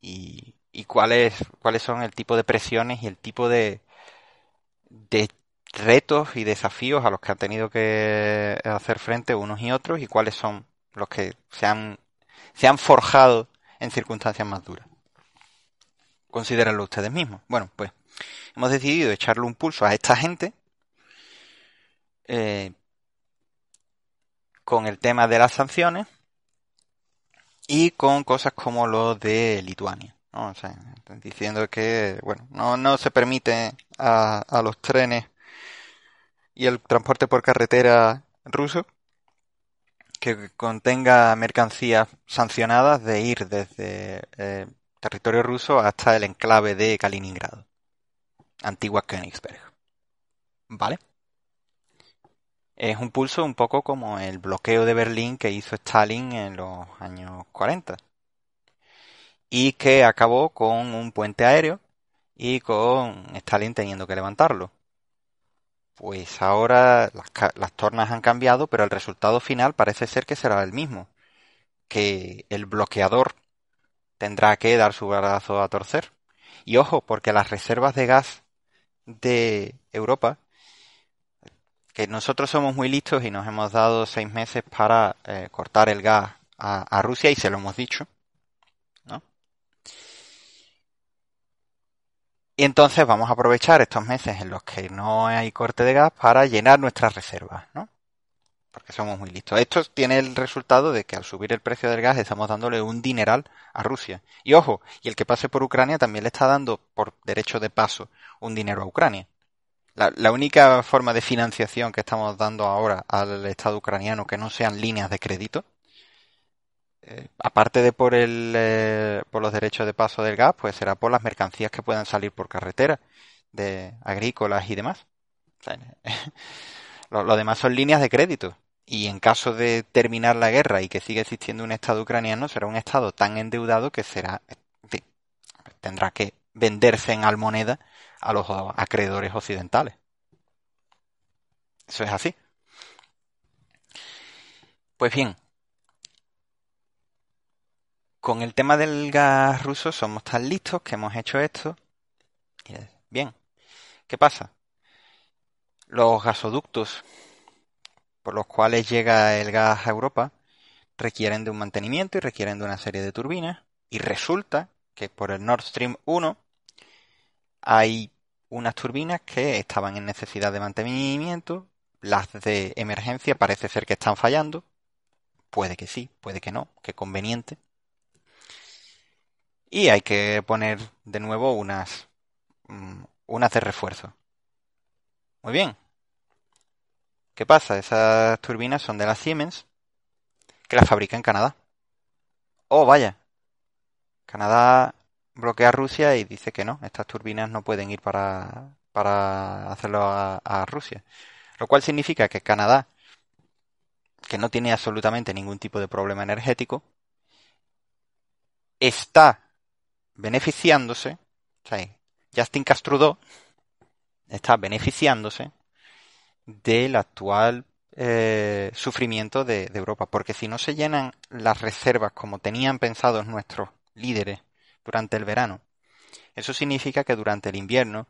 Y, y cuáles, cuáles son el tipo de presiones y el tipo de, de retos y desafíos a los que han tenido que hacer frente unos y otros y cuáles son los que se han, se han forjado en circunstancias más duras. Considérenlo ustedes mismos. Bueno, pues hemos decidido echarle un pulso a esta gente eh, con el tema de las sanciones y con cosas como lo de Lituania. ¿no? diciendo que, bueno, no, no se permite a los trenes y el transporte por carretera ruso que contenga mercancías sancionadas de ir desde eh, territorio ruso hasta el enclave de Kaliningrado, antigua Königsberg. ¿Vale? Es un pulso un poco como el bloqueo de Berlín que hizo Stalin en los años 40 y que acabó con un puente aéreo y con Stalin teniendo que levantarlo. Pues ahora las, tornas han cambiado, pero el resultado final parece ser que será el mismo. Que el bloqueador tendrá que dar su brazo a torcer. Y ojo, porque las reservas de gas de Europa, que nosotros somos muy listos y nos hemos dado seis meses para eh, cortar el gas a Rusia y se lo hemos dicho, Y entonces vamos a aprovechar estos meses en los que no hay corte de gas para llenar nuestras reservas, ¿no? Porque somos muy listos. Esto tiene el resultado de que al subir el precio del gas estamos dándole un dineral a Rusia. Y ojo, y el que pase por Ucrania también le está dando por derecho de paso un dinero a Ucrania. La, la única forma de financiación que estamos dando ahora al Estado ucraniano que no sean líneas de crédito eh, aparte de por el eh, por los derechos de paso del gas, pues será por las mercancías que puedan salir por carretera, de agrícolas y demás. <laughs> lo, demás son líneas de crédito. Y en caso de terminar la guerra y que siga existiendo un Estado ucraniano, será un Estado tan endeudado que será tendrá que venderse en almoneda a los acreedores occidentales. Eso es así. Pues bien, con el tema del gas ruso somos tan listos que hemos hecho esto. Bien, ¿qué pasa? Los gasoductos por los cuales llega el gas a Europa requieren de un mantenimiento y requieren de una serie de turbinas. Y resulta que por el Nord Stream 1 hay unas turbinas que estaban en necesidad de mantenimiento. Las de emergencia parece ser que están fallando. Puede que sí, puede que no, que conveniente y hay que poner de nuevo unas, mm, unas de refuerzo. Muy bien. ¿Qué pasa? Esas turbinas son de la Siemens, que las fabrica en Canadá. Oh, vaya. Canadá bloquea a Rusia y dice que no, estas turbinas no pueden ir para, para hacerlo a Rusia. Lo cual significa que Canadá, que no tiene absolutamente ningún tipo de problema energético, está beneficiándose, Justin Castrudo está beneficiándose del actual eh, sufrimiento de, de, Europa. Porque si no se llenan las reservas como tenían pensados nuestros líderes durante el verano, eso significa que durante el invierno,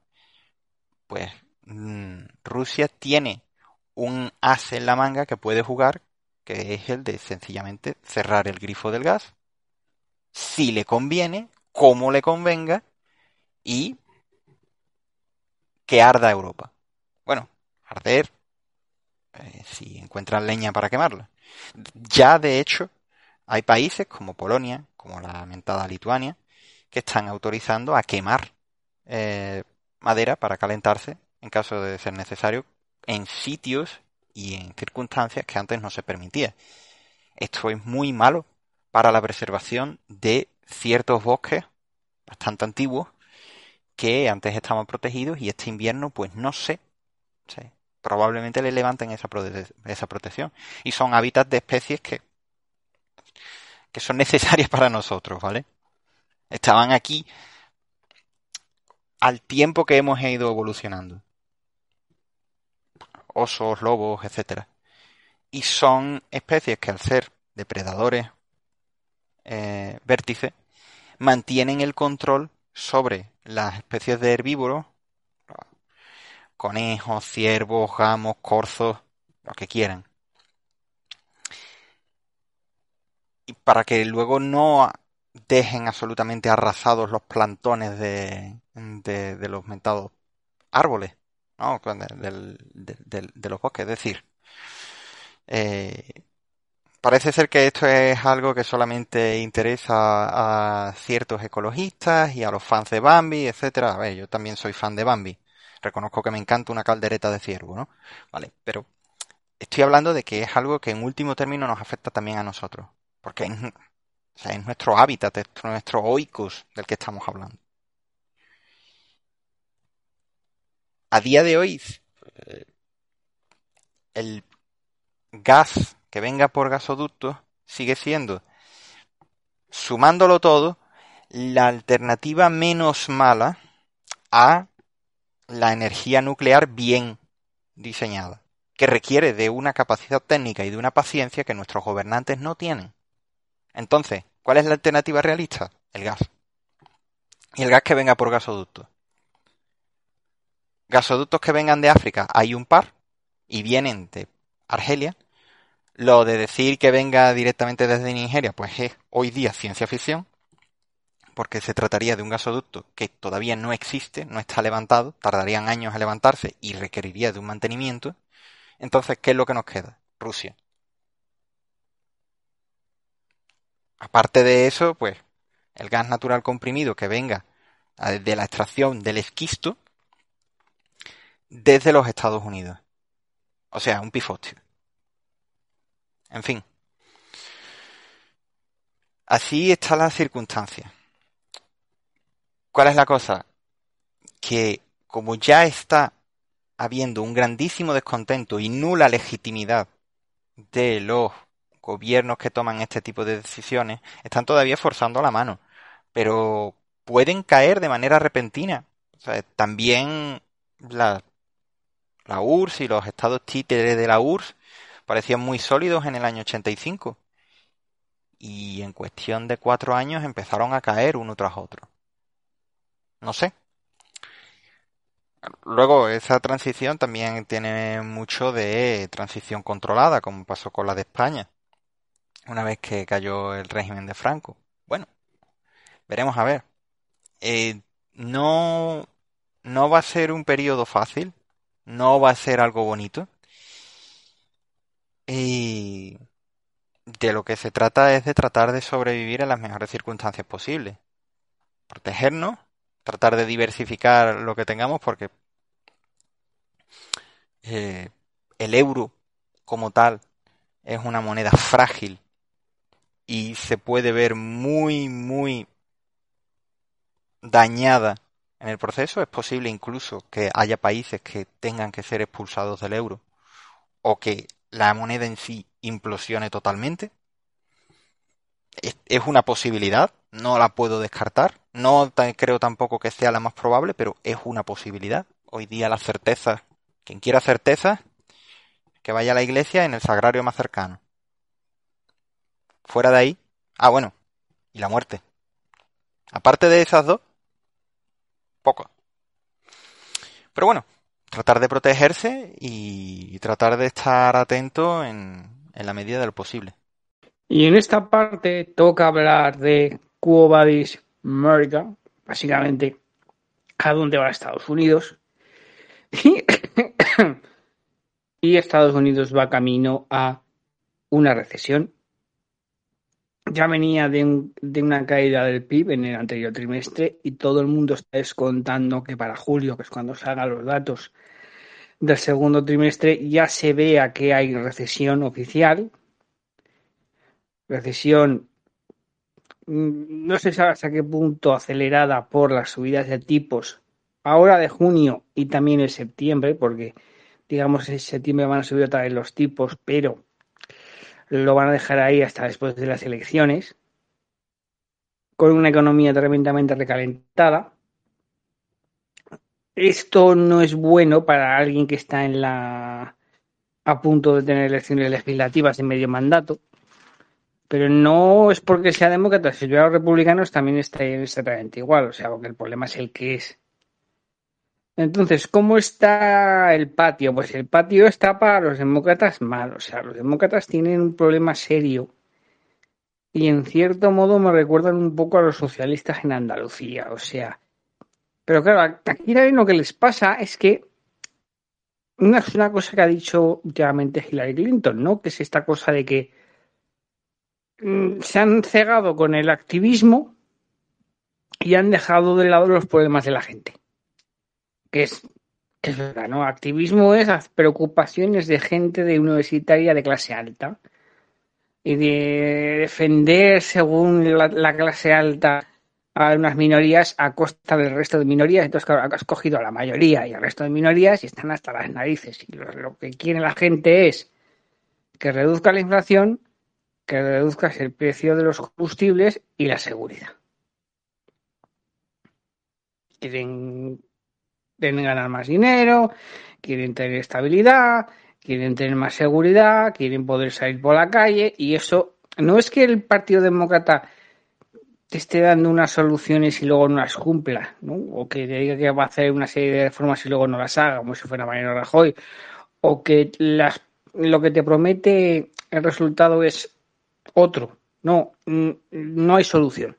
pues mm, Rusia tiene un as en la manga que puede jugar, que es el de sencillamente cerrar el grifo del gas, si le conviene, como le convenga, y que arda Europa. Bueno, arder eh, si encuentran leña para quemarla. Ya de hecho hay países como Polonia, como la lamentada Lituania, que están autorizando a quemar eh, madera para calentarse en caso de ser necesario en sitios y en circunstancias que antes no se permitía. Esto es muy malo para la preservación de ciertos bosques bastante antiguos que antes estaban protegidos y este invierno pues no sé, probablemente le levanten esa, esa protección y son hábitats de especies que que son necesarias para nosotros, ¿vale? Estaban aquí al tiempo que hemos ido evolucionando. Osos, lobos, etcétera. Y son especies que al ser depredadores eh, vértices mantienen el control sobre las especies de herbívoros, conejos, ciervos, gamos, corzos, lo que quieran. Y para que luego no dejen absolutamente arrasados los plantones de, de, los mentados árboles, ¿no? de, los bosques. Es decir, eh, parece ser que esto es algo que solamente interesa a ciertos ecologistas y a los fans de Bambi, etcétera. A ver, yo también soy fan de Bambi. Reconozco que me encanta una caldereta de ciervo, ¿no? Vale, pero estoy hablando de que es algo que en último término nos afecta también a nosotros. Porque es, nuestro hábitat, es nuestro oikos del que estamos hablando. A día de hoy, eh, el gas que venga por gasoductos sigue siendo, sumándolo todo, la alternativa menos mala a la energía nuclear bien diseñada, que requiere de una capacidad técnica y de una paciencia que nuestros gobernantes no tienen. Entonces, ¿cuál es la alternativa realista? El gas. Y el gas que venga por gasoductos. Gasoductos que vengan de África, hay un par, y vienen de Argelia. Lo de decir que venga directamente desde Nigeria, pues es hoy día ciencia ficción, porque se trataría de un gasoducto que todavía no existe, no está levantado, tardarían años en levantarse y requeriría de un mantenimiento. Entonces, ¿qué es lo que nos queda? Rusia. Aparte de eso, pues el gas natural comprimido que venga de la extracción del esquisto desde los Estados Unidos. O sea, un pifostio. En fin. Así está la circunstancia. ¿Cuál es la cosa? Que como ya está habiendo un grandísimo descontento y nula legitimidad de los gobiernos que toman este tipo de decisiones están todavía forzando la mano, pero pueden caer de manera repentina. también la, la URSS y los estados títeres de la URSS parecían muy sólidos en el año 85 y en cuestión de cuatro años empezaron a caer uno tras otro. No sé. Luego, esa transición también tiene mucho de transición controlada, como pasó con la de España una vez que cayó el régimen de Franco. Bueno, veremos a ver. Eh, no, no va a ser un periodo fácil, no va a ser algo bonito. Y de lo que se trata es de tratar de sobrevivir en las mejores circunstancias posibles. Protegernos, tratar de diversificar lo que tengamos porque eh, el euro como tal es una moneda frágil y se puede ver muy, muy dañada en el proceso. Es posible incluso que haya países que tengan que ser expulsados del euro o que la moneda en sí implosione totalmente. Es, una posibilidad, no la puedo descartar. No creo tampoco que sea la más probable, pero es una posibilidad. Hoy día las certezas, quien quiera certezas, que vaya a la iglesia en el sagrario más cercano. Fuera de ahí. Ah, bueno. Y la muerte. Aparte de esas dos, poco. Pero bueno, tratar de protegerse y tratar de estar atento en, la medida de lo posible. Y en esta parte toca hablar de Quo Vadis America, básicamente a dónde va Estados Unidos. <coughs> y Estados Unidos va camino a una recesión. Ya venía de, una caída del PIB en el anterior trimestre y todo el mundo está descontando que para julio, que es cuando salgan los datos del segundo trimestre, ya se vea que hay recesión oficial. Recesión mm, no se sabe hasta qué punto acelerada por las subidas de tipos ahora de junio y también en septiembre, porque digamos en septiembre van a subir otra vez los tipos, pero lo van a dejar ahí hasta después de las elecciones, con una economía tremendamente recalentada. Esto no es bueno para alguien que está en la a punto de tener elecciones legislativas en medio mandato, pero no es porque sea demócrata, si los republicanos también está exactamente igual, o sea, porque el problema es el que es. Entonces, ¿cómo está el patio? Pues el patio está para los demócratas mal. O sea, los demócratas tienen un problema serio. Y en cierto modo me recuerdan un poco a los socialistas en Andalucía. O sea, pero claro, aquí también lo que les pasa es que una, es una cosa que ha dicho últimamente Hillary Clinton, ¿no? Que es esta cosa de que mm, se han cegado con el activismo y han dejado de lado los problemas de la gente que es, es verdad, ¿no? Activismo es las preocupaciones de gente de universitaria de clase alta y de defender según la, clase alta a unas minorías a costa del resto de minorías. Entonces, claro, has cogido a la mayoría y al resto de minorías y están hasta las narices. Y lo, que quiere la gente es que reduzca la inflación, que reduzcas el precio de los combustibles y la seguridad. Quieren quieren ganar más dinero, quieren tener estabilidad, quieren tener más seguridad, quieren poder salir por la calle y eso no es que el Partido Demócrata te esté dando unas soluciones y luego no las cumpla, ¿no? o que te diga que va a hacer una serie de reformas y luego no las haga, como si fuera Mariano Rajoy, o que las, lo que te promete el resultado es otro. No, no hay solución.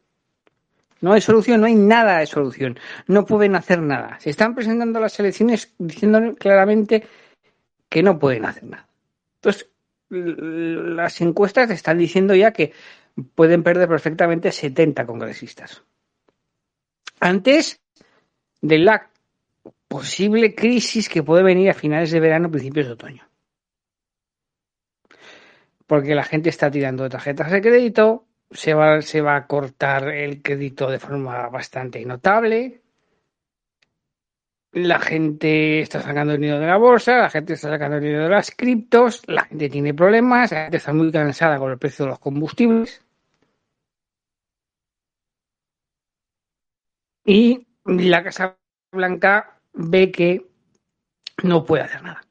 No hay solución, no hay nada de solución. No pueden hacer nada. Se están presentando las elecciones diciendo claramente que no pueden hacer nada. Entonces, las encuestas están diciendo ya que pueden perder perfectamente 70 congresistas. Antes de la posible crisis que puede venir a finales de verano, principios de otoño. Porque la gente está tirando de tarjetas de crédito, se va, se va a cortar el crédito de forma bastante notable. La gente está sacando dinero de la bolsa, la gente está sacando dinero de las criptos, la gente tiene problemas, la gente está muy cansada con el precio de los combustibles. Y la Casa Blanca ve que no puede hacer nada.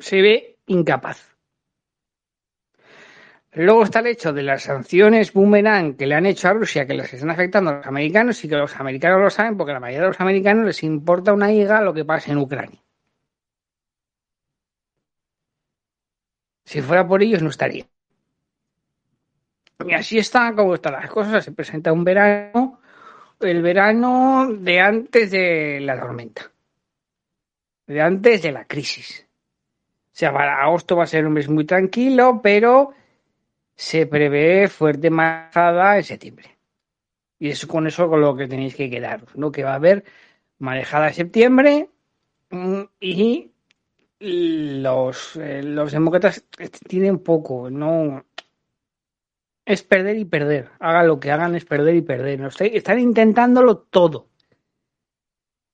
Se ve incapaz. Luego está el hecho de las sanciones boomerang que le han hecho a Rusia, que les están afectando a los americanos y que los americanos lo saben porque la mayoría de los americanos les importa una higa lo que pasa en Ucrania. Si fuera por ellos no estaría. Y así está como están las cosas. Se presenta un verano, el verano de antes de la tormenta, de antes de la crisis. O sea, para agosto va a ser un mes muy tranquilo, pero se prevé fuerte marejada en septiembre. Y es con eso con lo que tenéis que quedaros, ¿no? Que va a haber marejada en septiembre mm, y los, eh, los demócratas tienen poco, no es perder y perder. Hagan lo que hagan, es perder y perder. Están intentándolo todo.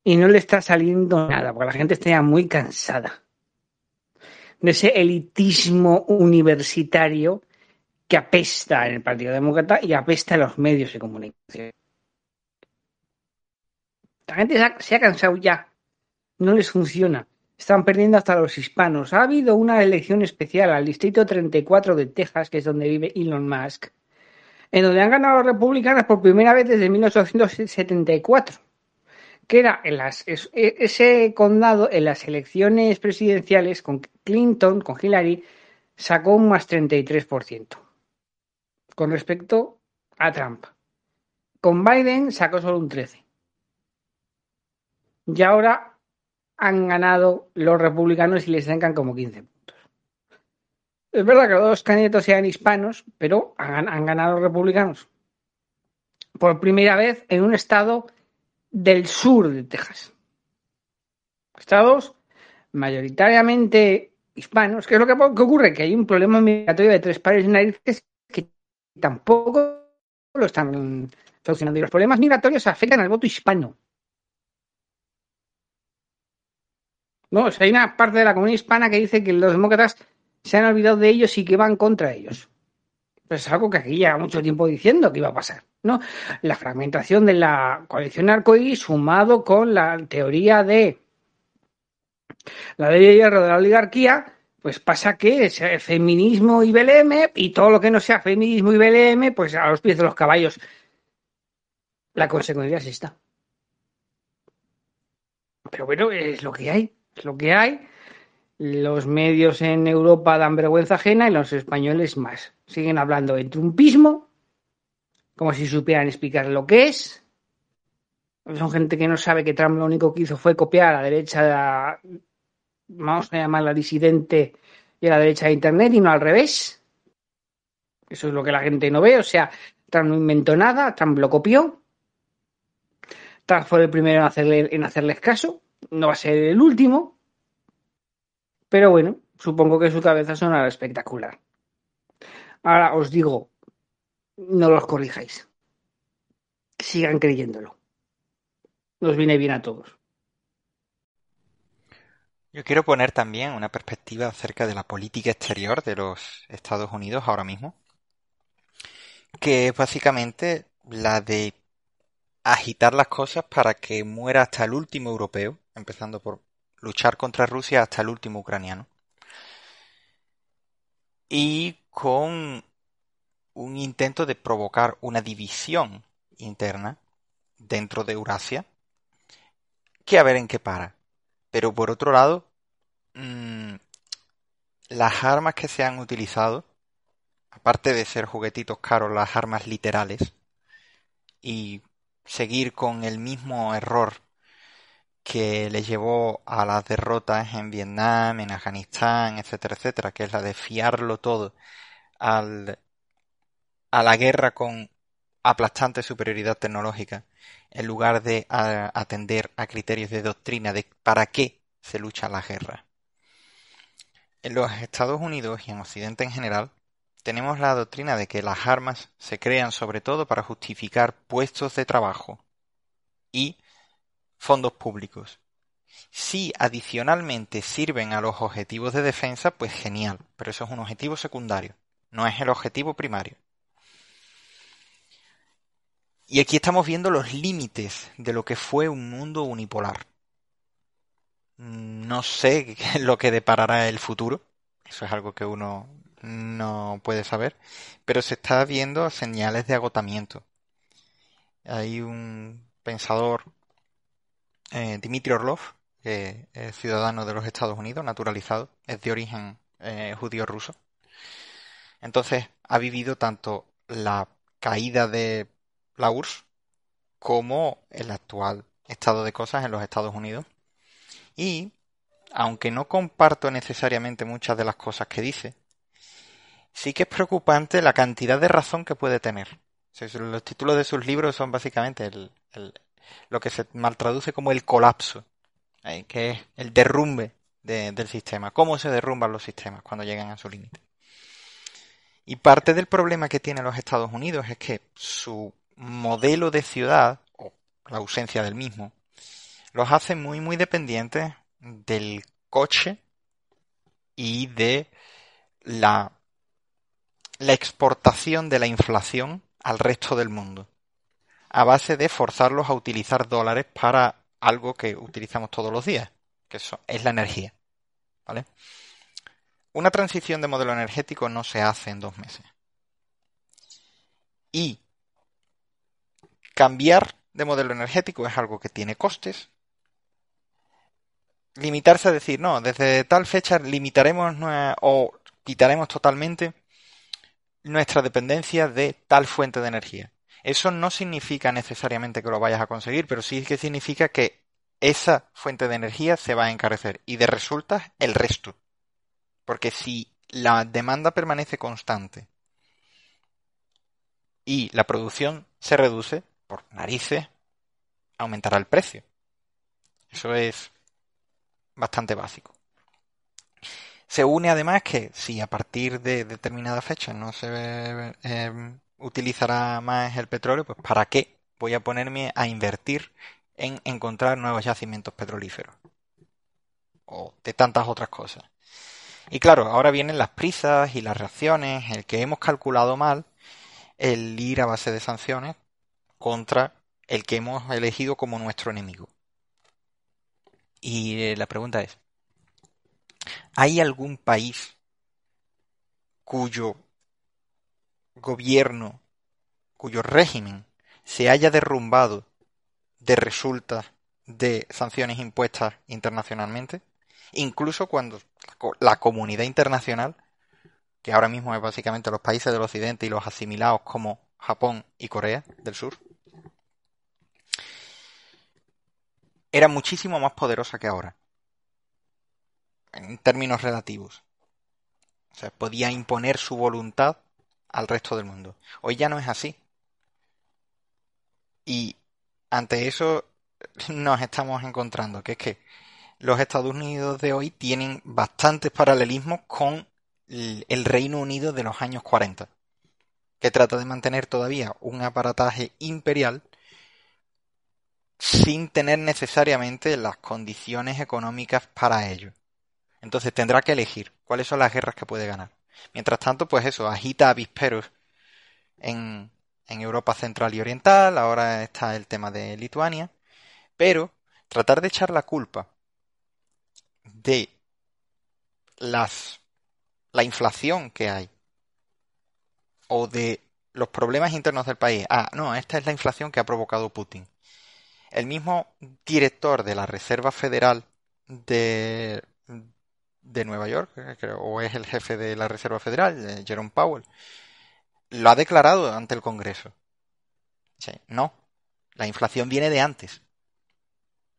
Y no le está saliendo nada, porque la gente está ya muy cansada de ese elitismo universitario que apesta en el Partido Demócrata y apesta en los medios de comunicación. La gente se ha, cansado ya. No les funciona. están perdiendo hasta los hispanos. Ha habido una elección especial al Distrito 34 de Texas, que es donde vive Elon Musk, en donde han ganado los republicanos por primera vez desde 1874, que era en las, e, ese condado en las elecciones presidenciales con Clinton, con Hillary, sacó un más 33% con respecto a Trump. Con Biden sacó solo un 13%. Y ahora han ganado los republicanos y les sacan como 15 puntos. Es verdad que los dos candidatos sean hispanos, pero han, ganado los republicanos. Por primera vez en un estado del sur de Texas. Estados mayoritariamente hispanos. ¿Qué es lo que, ocurre? Que hay un problema migratorio de tres pares de narices tampoco lo están solucionando. Y los problemas migratorios afectan al voto hispano. No, hay una parte de la comunidad hispana que dice que los demócratas se han olvidado de ellos y que van contra ellos. Pues es algo que aquí lleva mucho tiempo diciendo que iba a pasar, ¿no? La fragmentación de la coalición arcoíris sumado con la teoría de la ley de hierro de la oligarquía, pues pasa que es feminismo y BLM y todo lo que no sea feminismo y BLM, pues a los pies de los caballos. La consecuencia es esta. Pero bueno, es lo que hay es lo que hay. Los medios en Europa dan vergüenza ajena y los españoles más. Siguen hablando de trumpismo, como si supieran explicar lo que es. Son gente que no sabe que Trump lo único que hizo fue copiar a la derecha, vamos a llamarla disidente, y a la derecha de Internet y no al revés. Eso es lo que la gente no ve. O sea, Trump no inventó nada, Trump lo copió. Trump fue el primero en, hacerle, en hacerles caso no va a ser el último, pero bueno, supongo que su cabeza sonará espectacular. Ahora os digo, no los corrijáis. Sigan creyéndolo. Nos viene bien a todos. Yo quiero poner también una perspectiva acerca de la política exterior de los Estados Unidos ahora mismo, que es básicamente la de agitar las cosas para que muera hasta el último europeo empezando por luchar contra Rusia hasta el último ucraniano. Y con un intento de provocar una división interna dentro de Eurasia, que a ver en qué para. Pero por otro lado, mm, las armas que se han utilizado, aparte de ser juguetitos caros, las armas literales, y seguir con el mismo error que le llevó a las derrotas en Vietnam, en Afganistán, etcétera, etcétera, que es la de fiarlo todo al, a la guerra con aplastante superioridad tecnológica, en lugar de atender a criterios de doctrina de para qué se lucha la guerra. En los Estados Unidos y en Occidente en general, tenemos la doctrina de que las armas se crean sobre todo para justificar puestos de trabajo y fondos públicos. Si adicionalmente sirven a los objetivos de defensa, pues genial, pero eso es un objetivo secundario, no es el objetivo primario. Y aquí estamos viendo los límites de lo que fue un mundo unipolar. No sé <laughs> lo que deparará el futuro, eso es algo que uno no puede saber, pero se está viendo señales de agotamiento. Hay un pensador eh, Dmitry Orlov, que es ciudadano de los Estados Unidos, naturalizado, es de origen eh, judío ruso. Entonces ha vivido tanto la caída de la URSS como el actual estado de cosas en los Estados Unidos. Y, aunque no comparto necesariamente muchas de las cosas que dice, sí que es preocupante la cantidad de razón que puede tener. los títulos de sus libros son básicamente el, lo que se mal traduce como el colapso, que es el derrumbe del sistema, cómo se derrumban los sistemas cuando llegan a su límite. Y parte del problema que tienen los Estados Unidos es que su modelo de ciudad, o la ausencia del mismo, los hace muy, muy dependientes del coche y de la, la exportación de la inflación al resto del mundo a base de forzarlos a utilizar dólares para algo que utilizamos todos los días, que es la energía. ¿Vale? Una transición de modelo energético no se hace en dos meses. Y cambiar de modelo energético es algo que tiene costes. Limitarse a decir, no, desde tal fecha limitaremos o quitaremos totalmente nuestra dependencia de tal fuente de energía. Eso no significa necesariamente que lo vayas a conseguir, pero sí que significa que esa fuente de energía se va a encarecer y de resultas el resto. Porque si la demanda permanece constante y la producción se reduce, por narices, aumentará el precio. Eso es bastante básico. Se une además que si a partir de determinada fecha no se eh, utilizará más el petróleo, pues ¿para qué voy a ponerme a invertir en encontrar nuevos yacimientos petrolíferos? O de tantas otras cosas. Y claro, ahora vienen las prisas y las reacciones, el que hemos calculado mal, el ir a base de sanciones contra el que hemos elegido como nuestro enemigo. Y eh, la pregunta es, ¿hay algún país cuyo gobierno, cuyo régimen se haya derrumbado de resultas de sanciones impuestas internacionalmente? Incluso cuando la comunidad internacional, que ahora mismo es básicamente los países del occidente y los asimilados como Japón y Corea del Sur, era muchísimo más poderosa que ahora. En términos relativos. O sea, podía imponer su voluntad al resto del mundo. Hoy ya no es así. Y ante eso <laughs> nos estamos encontrando, que es que los Estados Unidos de hoy tienen bastantes paralelismos con el Reino Unido de los años 40, que trata de mantener todavía un aparataje imperial sin tener necesariamente las condiciones económicas para ello. Entonces tendrá que elegir cuáles son las guerras que puede ganar. Mientras tanto, pues eso, agita avisperos en, en Europa Central y Oriental, ahora está el tema de Lituania, pero tratar de echar la culpa de las la inflación que hay o de los problemas internos del país. Ah, no, esta es la inflación que ha provocado Putin. El mismo director de la Reserva Federal de, de Nueva York, o es el jefe de la Reserva Federal, Jerome Powell, lo ha declarado ante el Congreso. no, la inflación viene de antes.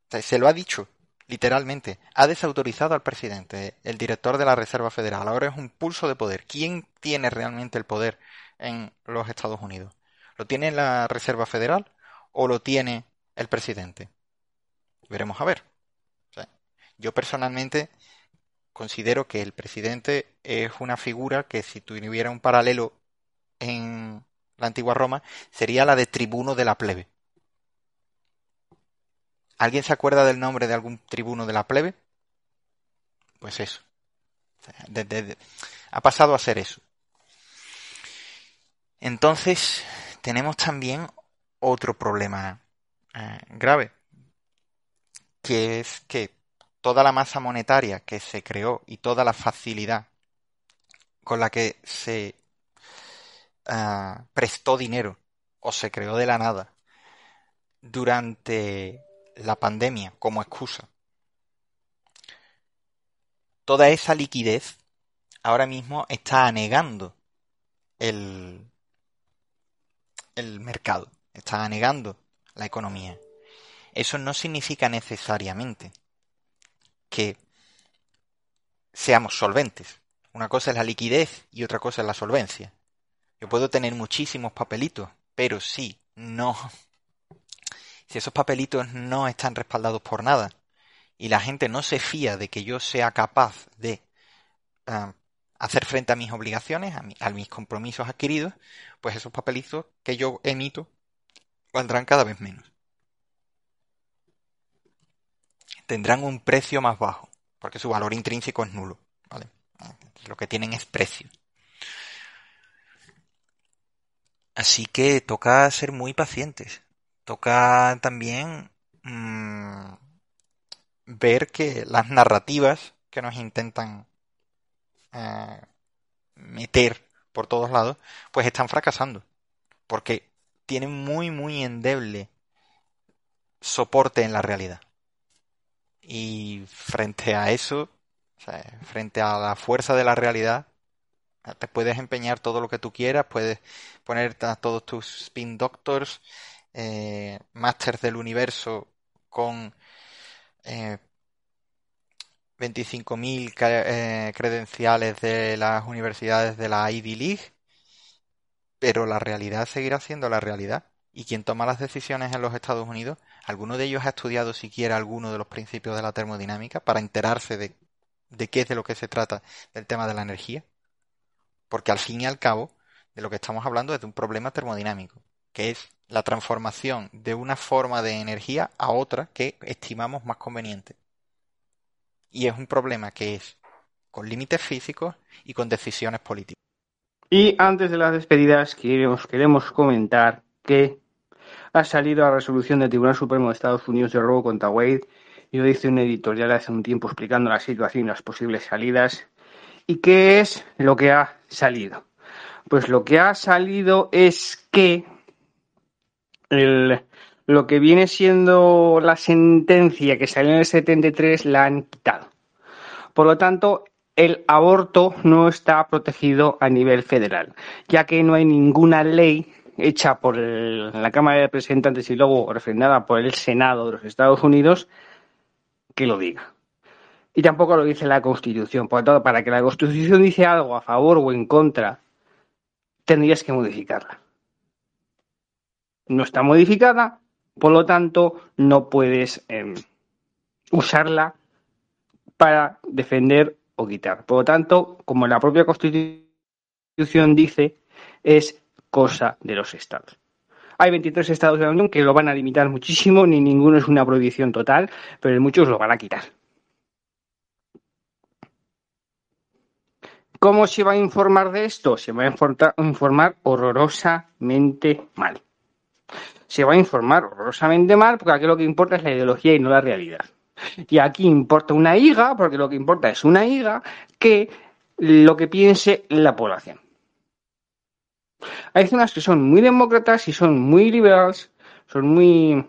se lo ha dicho, literalmente. Ha desautorizado al presidente, el director de la Reserva Federal. Ahora es un pulso de poder. ¿Quién tiene realmente el poder en los Estados Unidos? ¿Lo tiene la Reserva Federal o lo tiene el presidente. Veremos a ver. yo personalmente considero que el presidente es una figura que si tuviera un paralelo en la antigua Roma sería la de tribuno de la plebe. ¿Alguien se acuerda del nombre de algún tribuno de la plebe? Pues eso. ha pasado a ser eso. Entonces, tenemos también otro problema eh, grave, que es que toda la masa monetaria que se creó y toda la facilidad con la que se eh, prestó dinero o se creó de la nada durante la pandemia como excusa, toda esa liquidez ahora mismo está anegando el, el mercado, está anegando la economía. Eso no significa necesariamente que seamos solventes. Una cosa es la liquidez y otra cosa es la solvencia. Yo puedo tener muchísimos papelitos, pero si no, si esos papelitos no están respaldados por nada y la gente no se fía de que yo sea capaz de ah, hacer frente a mis obligaciones, a, a mis compromisos adquiridos, pues esos papelitos que yo emito valdrán cada vez menos. Tendrán un precio más bajo, porque su valor intrínseco es nulo. Lo que tienen es precio. Así que toca ser muy pacientes. Toca también mm, ver que las narrativas que nos intentan eh, meter por todos lados, pues están fracasando. Porque tienen muy, muy endeble soporte en la realidad. Y frente a eso, frente a la fuerza de la realidad, te puedes empeñar todo lo que tú quieras, puedes poner a todos tus spin doctors, eh, masters del universo con eh, 25.000 eh, credenciales de las universidades de la Ivy League, pero la realidad seguirá siendo la realidad. Y quien toma las decisiones en los Estados Unidos, ¿alguno de ellos ha estudiado siquiera alguno de los principios de la termodinámica para enterarse de, qué es de lo que se trata del tema de la energía? Porque al fin y al cabo, de lo que estamos hablando es de un problema termodinámico, que es la transformación de una forma de energía a otra que estimamos más conveniente. Y es un problema que es con límites físicos y con decisiones políticas. Y antes de las despedidas queremos, queremos comentar que ha salido la resolución del Tribunal Supremo de Estados Unidos de robo contra Wade. Yo hice un editorial hace un tiempo explicando la situación y las posibles salidas. ¿Y qué es lo que ha salido? Pues lo que ha salido es que lo que viene siendo la sentencia que salió en el 73 la han quitado. Por lo tanto, el aborto no está protegido a nivel federal, ya que no hay ninguna ley hecha por la Cámara de Representantes y luego refrendada por el Senado de los Estados Unidos que lo diga. Y tampoco lo dice la Constitución. Por lo tanto, para que la Constitución dice algo a favor o en contra, tendrías que modificarla. No está modificada, por lo tanto, no puedes em, usarla para defender o quitar. Por lo tanto, como la propia Constitución dice, es cosa de los estados. Hay 23 estados de la Unión que lo van a limitar muchísimo, ni ninguno es una prohibición total, pero muchos lo van a quitar. ¿Cómo se va a informar de esto? Se va a informar horrorosamente mal se va a informar horrorosamente mal porque aquí lo que importa es la ideología y no la realidad. Y aquí importa una higa, porque lo que importa es una higa, que lo que piense la población. Hay zonas que son muy demócratas y son muy liberales, son muy,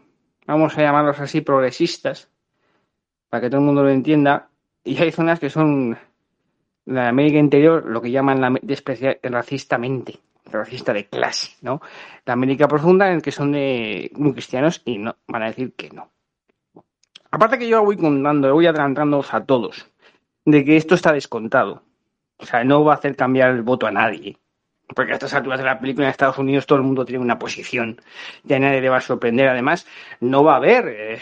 vamos a llamarlos así, progresistas, para que todo el mundo lo entienda, y hay zonas que son la América Interior, lo que llaman la racistamente racista de clase, ¿no? La América profunda en el que son de muy cristianos y no van a decir que no. Aparte que yo voy contando, voy adelantando a todos de que esto está descontado. O sea, no va a hacer cambiar el voto a nadie. Porque a estas alturas de la película en Estados Unidos todo el mundo tiene una posición. Ya nadie le va a sorprender. Además, no va a haber. Eh,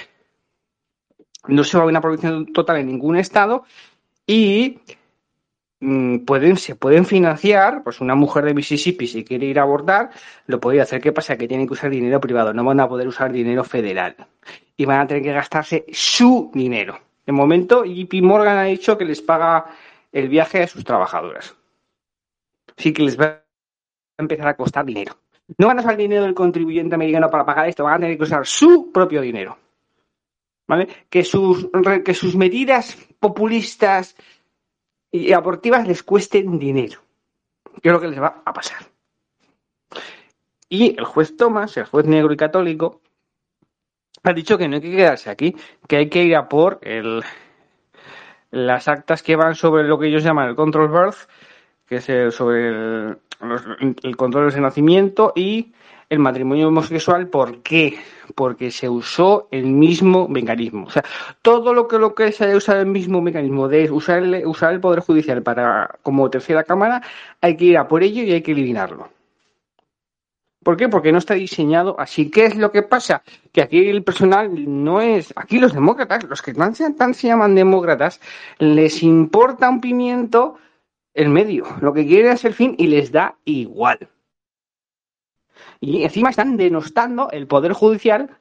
no se va a ver una prohibición total en ningún estado. Y Mm, pueden, se pueden financiar, pues una mujer de Mississippi si quiere ir a abortar, lo puede hacer. ¿Qué pasa? Que tienen que usar dinero privado, no van a poder usar dinero federal. Y van a tener que gastarse su dinero. De momento, JP Morgan ha dicho que les paga el viaje a sus trabajadoras. Así que les va a empezar a costar dinero. No van a usar dinero del contribuyente americano para pagar esto, van a tener que usar su propio dinero. ¿Vale? Que sus, que sus medidas populistas y abortivas les cuesten dinero. ¿Qué es que les va a pasar? Y el juez Thomas, el juez negro y católico, ha dicho que no hay que quedarse aquí, que hay que ir a por el, las actas que van sobre lo que ellos llaman el control birth, que es sobre el, el control de nacimiento y el matrimonio homosexual. ¿Por qué? Porque se usó el mismo mecanismo. O sea, todo lo que, lo que se haya usado el mismo mecanismo de usar el, usar el Poder Judicial para como tercera cámara, hay que ir a por ello y hay que eliminarlo. ¿Por qué? Porque no está diseñado así. ¿Qué es lo que pasa? Que aquí el personal no es. Aquí los demócratas, los que tan, tan se llaman demócratas, les importa un pimiento el medio. Lo que quieren es el fin y les da igual. Y encima están denostando el Poder Judicial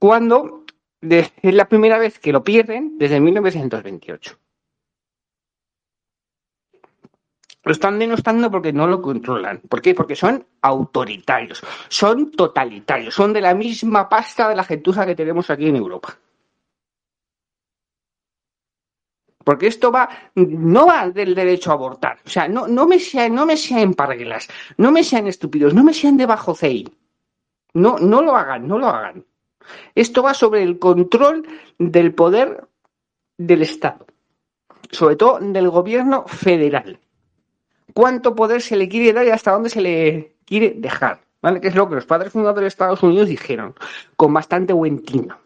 cuando es la primera vez que lo pierden desde 1928. Lo están denostando porque no lo controlan. ¿Por qué? Porque son autoritarios, son totalitarios, son de la misma pasta de la gentuza que tenemos aquí en Europa. Porque esto va, no va del derecho a abortar. O sea, no, no me sean, no me sean parguelas, no me sean estúpidos, no me sean de bajo CI. No, no lo hagan, no lo hagan. Esto va sobre el control del poder del Estado, sobre todo del gobierno federal. ¿Cuánto poder se le quiere dar y hasta dónde se le quiere dejar? ¿Vale? Que es lo que los padres fundadores de Estados Unidos dijeron, con bastante buen tino.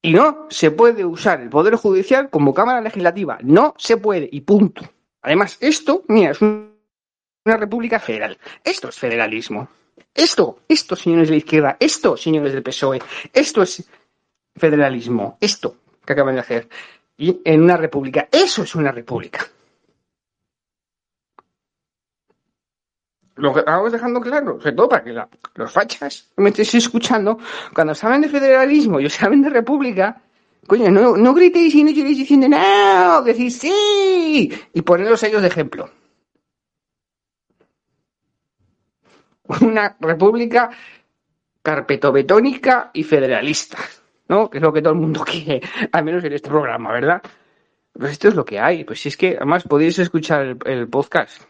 Y no se puede usar el Poder Judicial como Cámara Legislativa. No se puede, y punto. Además, esto, mira, es una república federal. Esto es federalismo. Esto, esto, señores de la izquierda, esto, señores del PSOE, esto es federalismo. Esto que acaban de hacer. Y en una república, eso es una república. lo que estamos dejando claro, sobre todo para que los fachas me estéis escuchando, cuando saben de federalismo y saben de república, coño, no, no gritéis y no lloréis diciendo no, decís sí, y poneros ellos de ejemplo. Una república carpetobetónica y federalista, ¿no? Que es lo que todo el mundo <laughs> quiere, al menos en este programa, ¿verdad? Pues esto es lo que hay. Pues si es que, además, podéis escuchar el podcast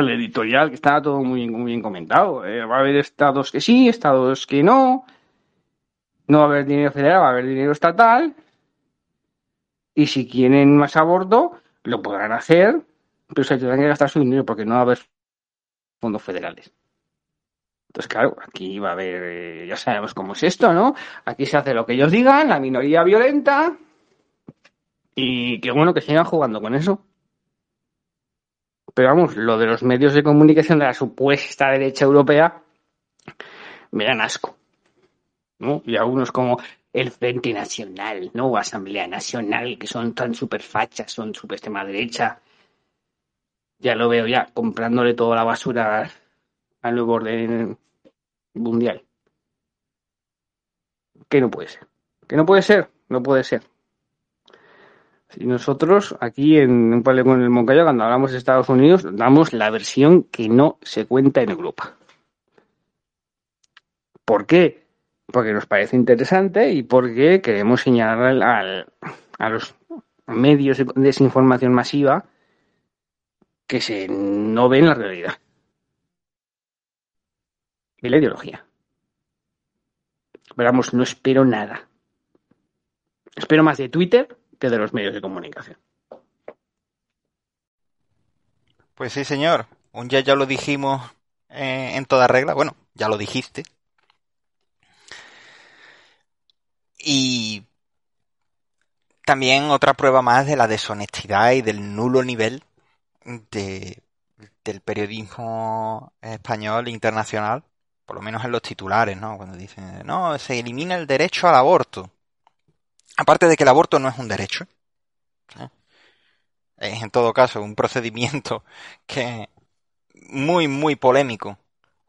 el editorial, que estaba todo muy, muy bien comentado. Eh, va a haber estados que sí, estados que no. No va a haber dinero federal, va a haber dinero estatal. Y si quieren más aborto, lo podrán hacer, pero se tendrán que gastar su dinero porque no va a haber fondos federales. Entonces, claro, aquí va a haber, eh, ya sabemos cómo es esto, ¿no? Aquí se hace lo que ellos digan, la minoría violenta, y qué bueno que sigan jugando con eso. Pero vamos, lo de los medios de comunicación de la supuesta derecha europea me dan asco. ¿no? Y algunos como el Frente Nacional, ¿no? O Asamblea Nacional, que son tan super fachas, son super extrema derecha. Ya lo veo ya, comprándole toda la basura al nuevo orden mundial. Que no puede ser. Que no puede ser, no puede ser. Y nosotros aquí en un paleo con el Moncayo, cuando hablamos de Estados Unidos, damos la versión que no se cuenta en Europa. ¿Por qué? Porque nos parece interesante y porque queremos señalar a los medios de desinformación masiva que se no ven la realidad. Y la ideología. Pero vamos, no espero nada. Espero más de Twitter que de los medios de comunicación. Pues sí, señor. Un día ya lo dijimos eh, en toda regla. Bueno, ya lo dijiste. Y también otra prueba más de la deshonestidad y del nulo nivel de, del periodismo español internacional, por lo menos en los titulares, ¿no? Cuando dicen, no, se elimina el derecho al aborto. Aparte de que el aborto no es un derecho. ¿eh? Es en todo caso un procedimiento que muy, muy polémico,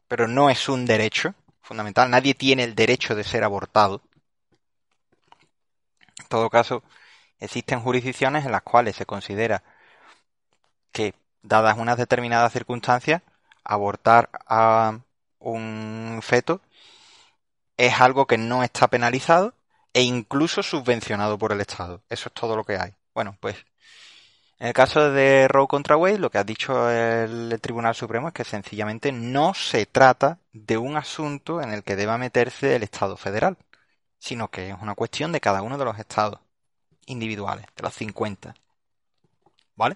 pero no es un derecho fundamental. Nadie tiene el derecho de ser abortado. En todo caso, existen jurisdicciones en las cuales se considera que, dadas unas determinadas circunstancias, abortar a un feto es algo que no está penalizado e incluso subvencionado por el Estado. Eso es todo lo que hay. Bueno, pues en el caso de Roe contra Wade, lo que ha dicho el Tribunal Supremo es que sencillamente no se trata de un asunto en el que deba meterse el Estado federal, sino que es una cuestión de cada uno de los estados individuales, de los 50. ¿Vale?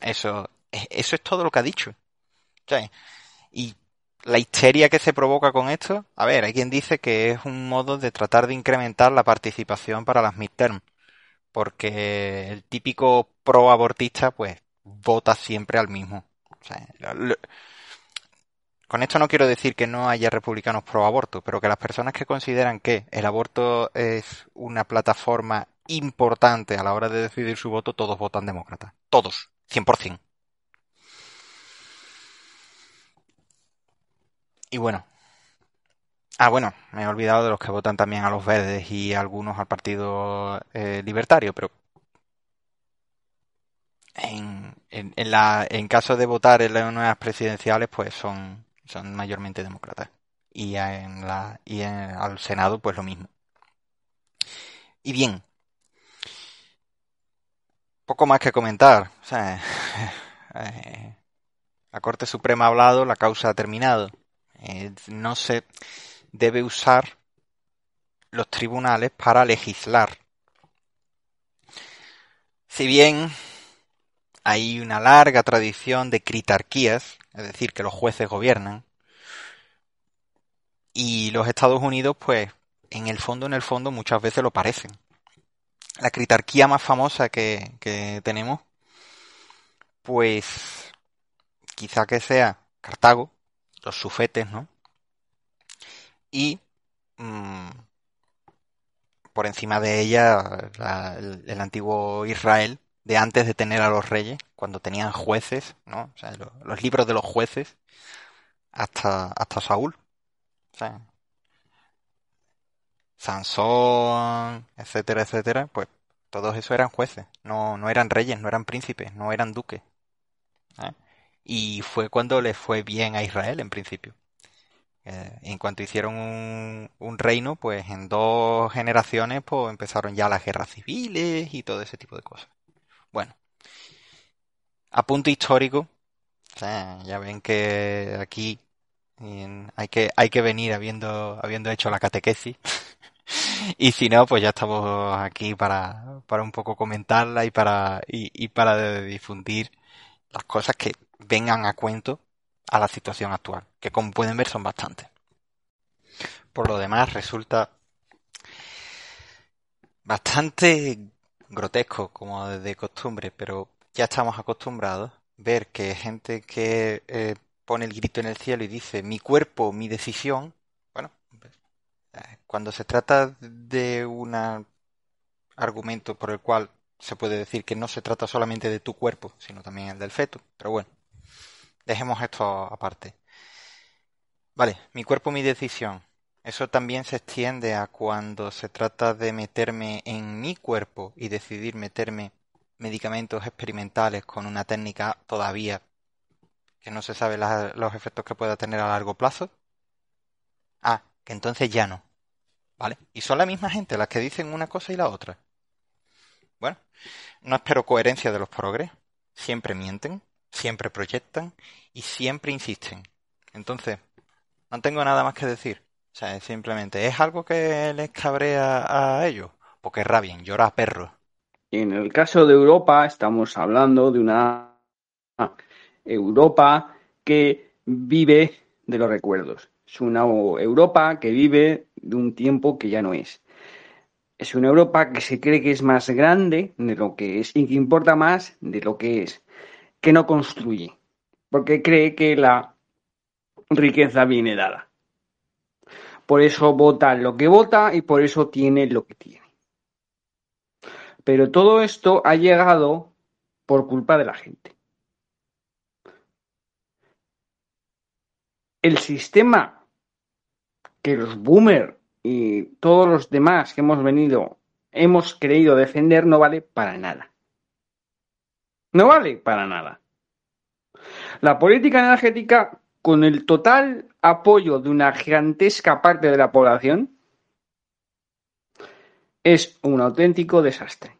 Eso, eso es todo lo que ha dicho. y la histeria que se provoca con esto, a ver, hay quien dice que es un modo de tratar de incrementar la participación para las midterm, porque el típico pro abortista pues vota siempre al mismo. con esto no quiero decir que no haya republicanos pro aborto, pero que las personas que consideran que el aborto es una plataforma importante a la hora de decidir su voto, todos votan demócrata. Todos, 100%. Y bueno. Ah, bueno, me he olvidado de los que votan también a los verdes y algunos al Partido eh, Libertario, pero en, en, la, en caso de votar en las nuevas presidenciales, pues son, son mayormente demócratas. Y en la y en, al Senado, pues lo mismo. Y bien, poco más que comentar. O sea, <laughs> eh, la Corte Suprema ha hablado, la causa ha terminado. Eh, no se debe usar los tribunales para legislar. Si bien hay una larga tradición de critarquías, es decir, que los jueces gobiernan, y los Estados Unidos, pues, en el fondo, en el fondo, muchas veces lo parecen. La critarquía más famosa que, que tenemos, pues, quizá que sea Cartago, los sufetes, ¿no? Y mmm, por encima de ella la, el, antiguo Israel de antes de tener a los reyes, cuando tenían jueces, ¿no? O sea, lo, los libros de los jueces hasta, hasta Saúl. O sea, Sansón, etcétera, etcétera, pues todos esos eran jueces, no, no eran reyes, no eran príncipes, no eran duques. ¿eh? Y fue cuando les fue bien a Israel en principio. Eh, en cuanto hicieron un, un, reino, pues en dos generaciones pues empezaron ya las guerras civiles y todo ese tipo de cosas. Bueno, a punto histórico, o sea, ya ven que aquí hay que, hay que venir habiendo, habiendo hecho la catequesis. <laughs> y si no, pues ya estamos aquí para, para un poco comentarla y para, y para difundir las cosas que vengan a cuento a la situación actual, que como pueden ver son bastantes. Por lo demás, resulta bastante grotesco, como de costumbre, pero ya estamos acostumbrados a ver que gente que eh, pone el grito en el cielo y dice mi cuerpo, mi decisión, bueno, cuando se trata de un argumento por el cual se puede decir que no se trata solamente de tu cuerpo, sino también el del feto, pero bueno, dejemos esto aparte. Vale, mi cuerpo, mi decisión. Eso también se extiende a cuando se trata de meterme en mi cuerpo y decidir meterme medicamentos experimentales con una técnica todavía que no se sabe los efectos que pueda tener a largo plazo. Ah, que entonces ya no. ¿Vale? Y son la misma gente las que dicen una cosa y la otra. Bueno, no espero coherencia de los progres. Siempre mienten, siempre proyectan y siempre insisten. Entonces, no tengo nada más que decir. O sea, simplemente es algo que les cabrea a ellos. Porque rabien, llora perro. En el caso de Europa, estamos hablando de una Europa que vive de los recuerdos. Es una Europa que vive de un tiempo que ya no es. Es una Europa que se cree que es más grande de lo que es y que importa más de lo que es, que no construye, porque cree que la riqueza viene dada. Por eso vota lo que vota y por eso tiene lo que tiene. Pero todo esto ha llegado por culpa de la gente. el sistema que los boomers y todos los demás que hemos venido hemos querido defender no vale para nada. No vale para nada. La política energética, con el total apoyo de una gigantesca parte de la población, es un auténtico desastre.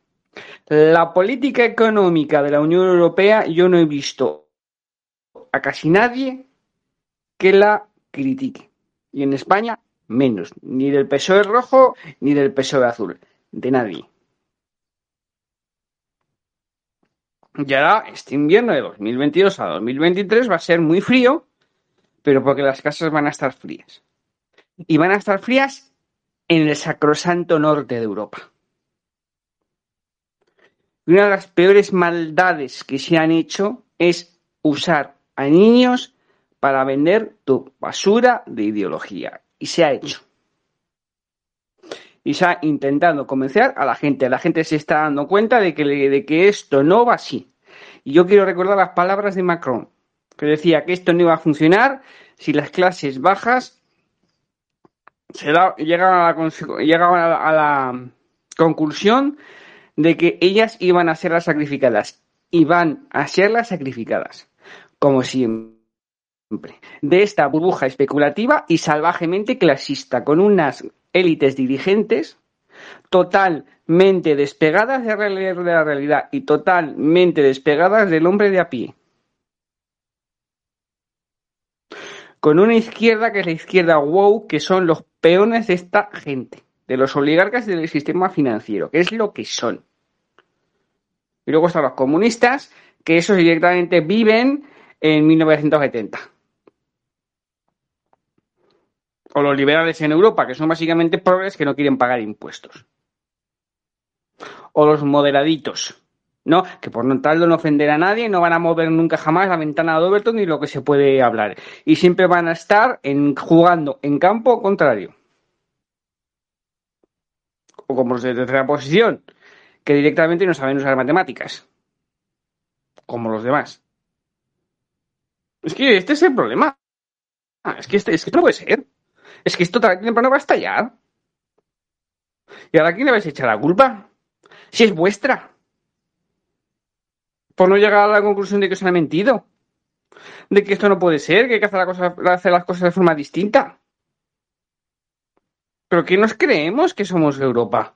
La política económica de la Unión Europea, yo no he visto a casi nadie que la critique. Y en España, menos. Ni del PSOE rojo ni del PSOE azul. De nadie. Y ahora, este invierno de 2022 a 2023 va a ser muy frío, pero porque las casas van a estar frías. Y van a estar frías en el sacrosanto norte de Europa. Una de las peores maldades que se han hecho es usar a niños para vender tu basura de ideología. Y se ha hecho. Y se ha intentado convencer a la gente. La gente se está dando cuenta de que, de que esto no va así. Y yo quiero recordar las palabras de Macron, que decía que esto no iba a funcionar si las clases bajas se llegaban, a la, llegaban a la, a la conclusión de que ellas iban a ser las sacrificadas. Y van a ser las sacrificadas. Como siempre de esta burbuja especulativa y salvajemente clasista, con unas élites dirigentes totalmente despegadas de la realidad y totalmente despegadas del hombre de a pie. Con una izquierda que es la izquierda wow, que son los peones de esta gente, de los oligarcas y del sistema financiero, que es lo que son. Y luego están los comunistas, que esos directamente viven en 1970. O los liberales en Europa, que son básicamente pobres que no quieren pagar impuestos. O los moderaditos, ¿no? Que por no tal no ofender a nadie, no van a mover nunca jamás la ventana de Overton ni lo que se puede hablar. Y siempre van a estar en, jugando en campo contrario. O como los de tercera posición, que directamente no saben usar matemáticas. Como los demás. Es que este es el problema. Es que, este, es que no puede ser. Es que esto tarde o temprano va a estallar. ¿Y ahora quién le vais a echar la culpa? Si es vuestra. Por no llegar a la conclusión de que os han mentido. De que esto no puede ser, que hay que hacer, las cosas de forma distinta. ¿Pero qué nos creemos que somos Europa?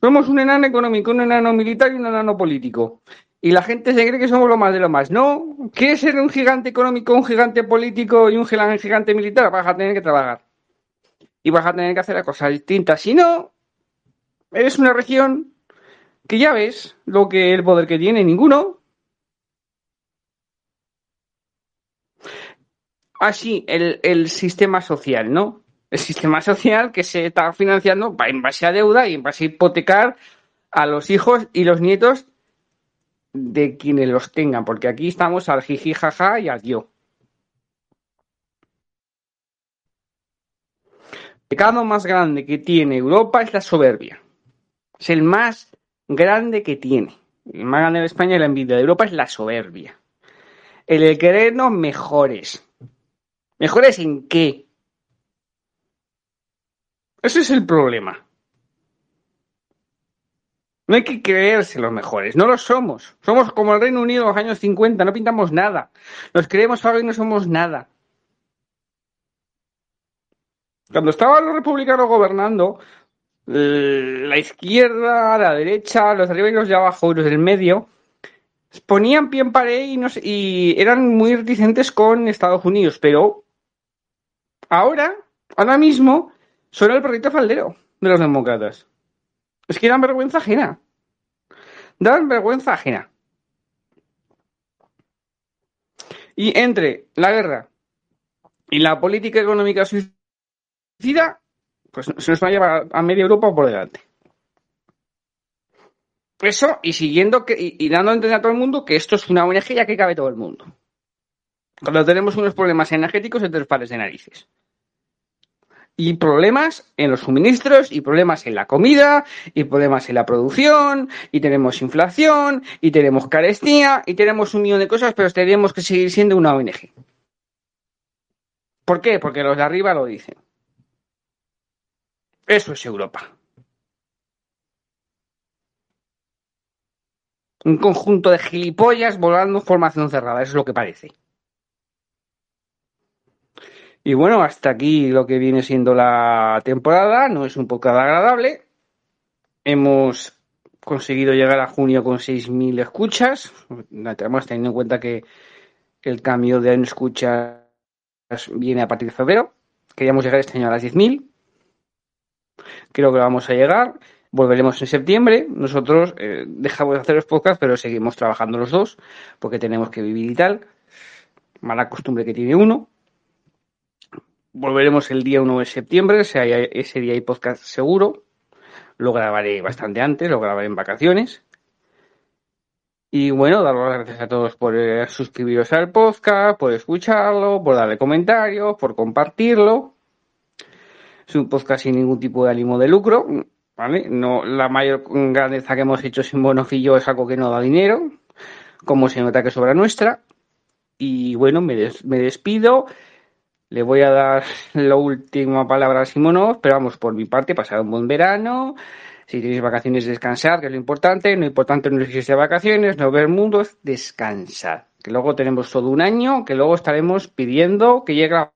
Somos un enano económico, un enano militar y un enano político. Y la gente se cree que somos lo más de lo más. No, ¿quieres ser un gigante económico, un gigante político y un gigante militar? Vas a tener que trabajar. Y vas a tener que hacer cosas distintas. Si no, eres una región que ya ves lo que el poder que tiene, ninguno. Así, el, el sistema social, ¿no? El sistema social que se está financiando en base a deuda y en base a hipotecar a los hijos y los nietos de quienes los tengan, porque aquí estamos al jiji jaja y adiós. El pecado más grande que tiene Europa es la soberbia. Es el más grande que tiene. El más grande de España y la envidia de Europa es la soberbia. El querernos mejores. ¿Mejores en qué? Ese es el problema. No hay que creerse los mejores, no lo somos. Somos como el Reino Unido en los años 50, no pintamos nada. Nos creemos algo y no somos nada. Cuando estaban los republicanos gobernando, la izquierda, la derecha, los de arriba y los de abajo los del medio, ponían pie en pared y, y eran muy reticentes con Estados Unidos, pero ahora, ahora mismo, son el perrito faldero de los demócratas. Es que dan vergüenza ajena. Dan vergüenza ajena. Y entre la guerra y la política económica suicida, pues se nos va a llevar a media Europa por delante. Eso, y siguiendo que, y, dando a entender a todo el mundo que esto es una ONG ya que cabe todo el mundo. Cuando tenemos unos problemas energéticos entre pares de narices y problemas en los suministros y problemas en la comida y problemas en la producción y tenemos inflación y tenemos carestía y tenemos un millón de cosas, pero tenemos que seguir siendo una ONG. ¿Por qué? Porque los de arriba lo dicen. Eso es Europa. Un conjunto de gilipollas volando formación cerrada, eso es lo que parece. Y bueno, hasta aquí lo que viene siendo la temporada. No es un poco agradable. Hemos conseguido llegar a junio con 6.000 escuchas. Además, teniendo en cuenta que el cambio de escuchas viene a partir de febrero. Queríamos llegar este año a las 10.000. Creo que vamos a llegar. Volveremos en septiembre. Nosotros eh, dejamos de hacer los podcasts, pero seguimos trabajando los dos porque tenemos que vivir y tal. Mala costumbre que tiene uno. Volveremos el día 1 de septiembre, ese día hay podcast seguro. Lo grabaré bastante antes, lo grabaré en vacaciones. Y bueno, dar las gracias a todos por eh, suscribiros al podcast, por escucharlo, por darle comentarios, por compartirlo. Es un podcast sin ningún tipo de ánimo de lucro, ¿vale? No, la mayor grandeza que hemos hecho sin Bonofillo es algo que no da dinero, como se nota que sobra nuestra. Y bueno, me, me despido. Le voy a dar <laughs> la última palabra a Simonov, pero vamos, por mi parte, pasar un buen verano. Si tenéis vacaciones, descansar, que es lo importante. Lo importante no es de vacaciones, no ver mundo, es descansar. Que luego tenemos todo un año, que luego estaremos pidiendo que llegue a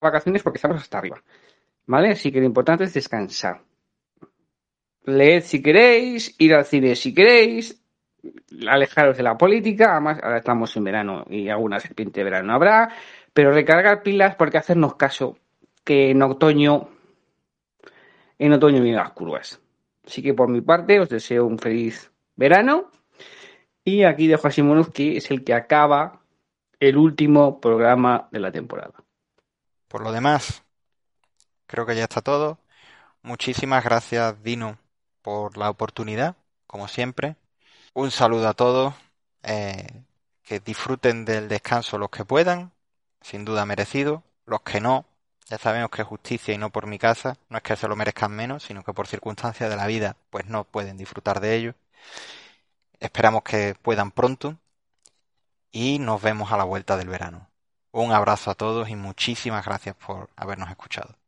vacaciones porque estamos hasta arriba. ¿Vale? Así que lo importante es descansar. leed si queréis, ir al cine si queréis, alejaros de la política, además ahora estamos en verano y alguna serpiente de verano habrá, pero recargar pilas porque hacernos caso que en otoño en otoño vienen las curvas. Así que por mi parte os deseo un feliz verano y aquí dejo a Simonov que es el que acaba el último programa de la temporada. Por lo demás, creo que ya está todo. Muchísimas gracias, Dino, por la oportunidad, como siempre. Un saludo a todos. Eh, que disfruten del descanso los que puedan, sin duda merecido. Los que no, ya sabemos que justicia y no por mi casa. No es que se lo merezcan menos, sino que por circunstancias de la vida, pues no pueden disfrutar de ello. Esperamos que puedan pronto y nos vemos a la vuelta del verano. Un abrazo a todos y muchísimas gracias por habernos escuchado.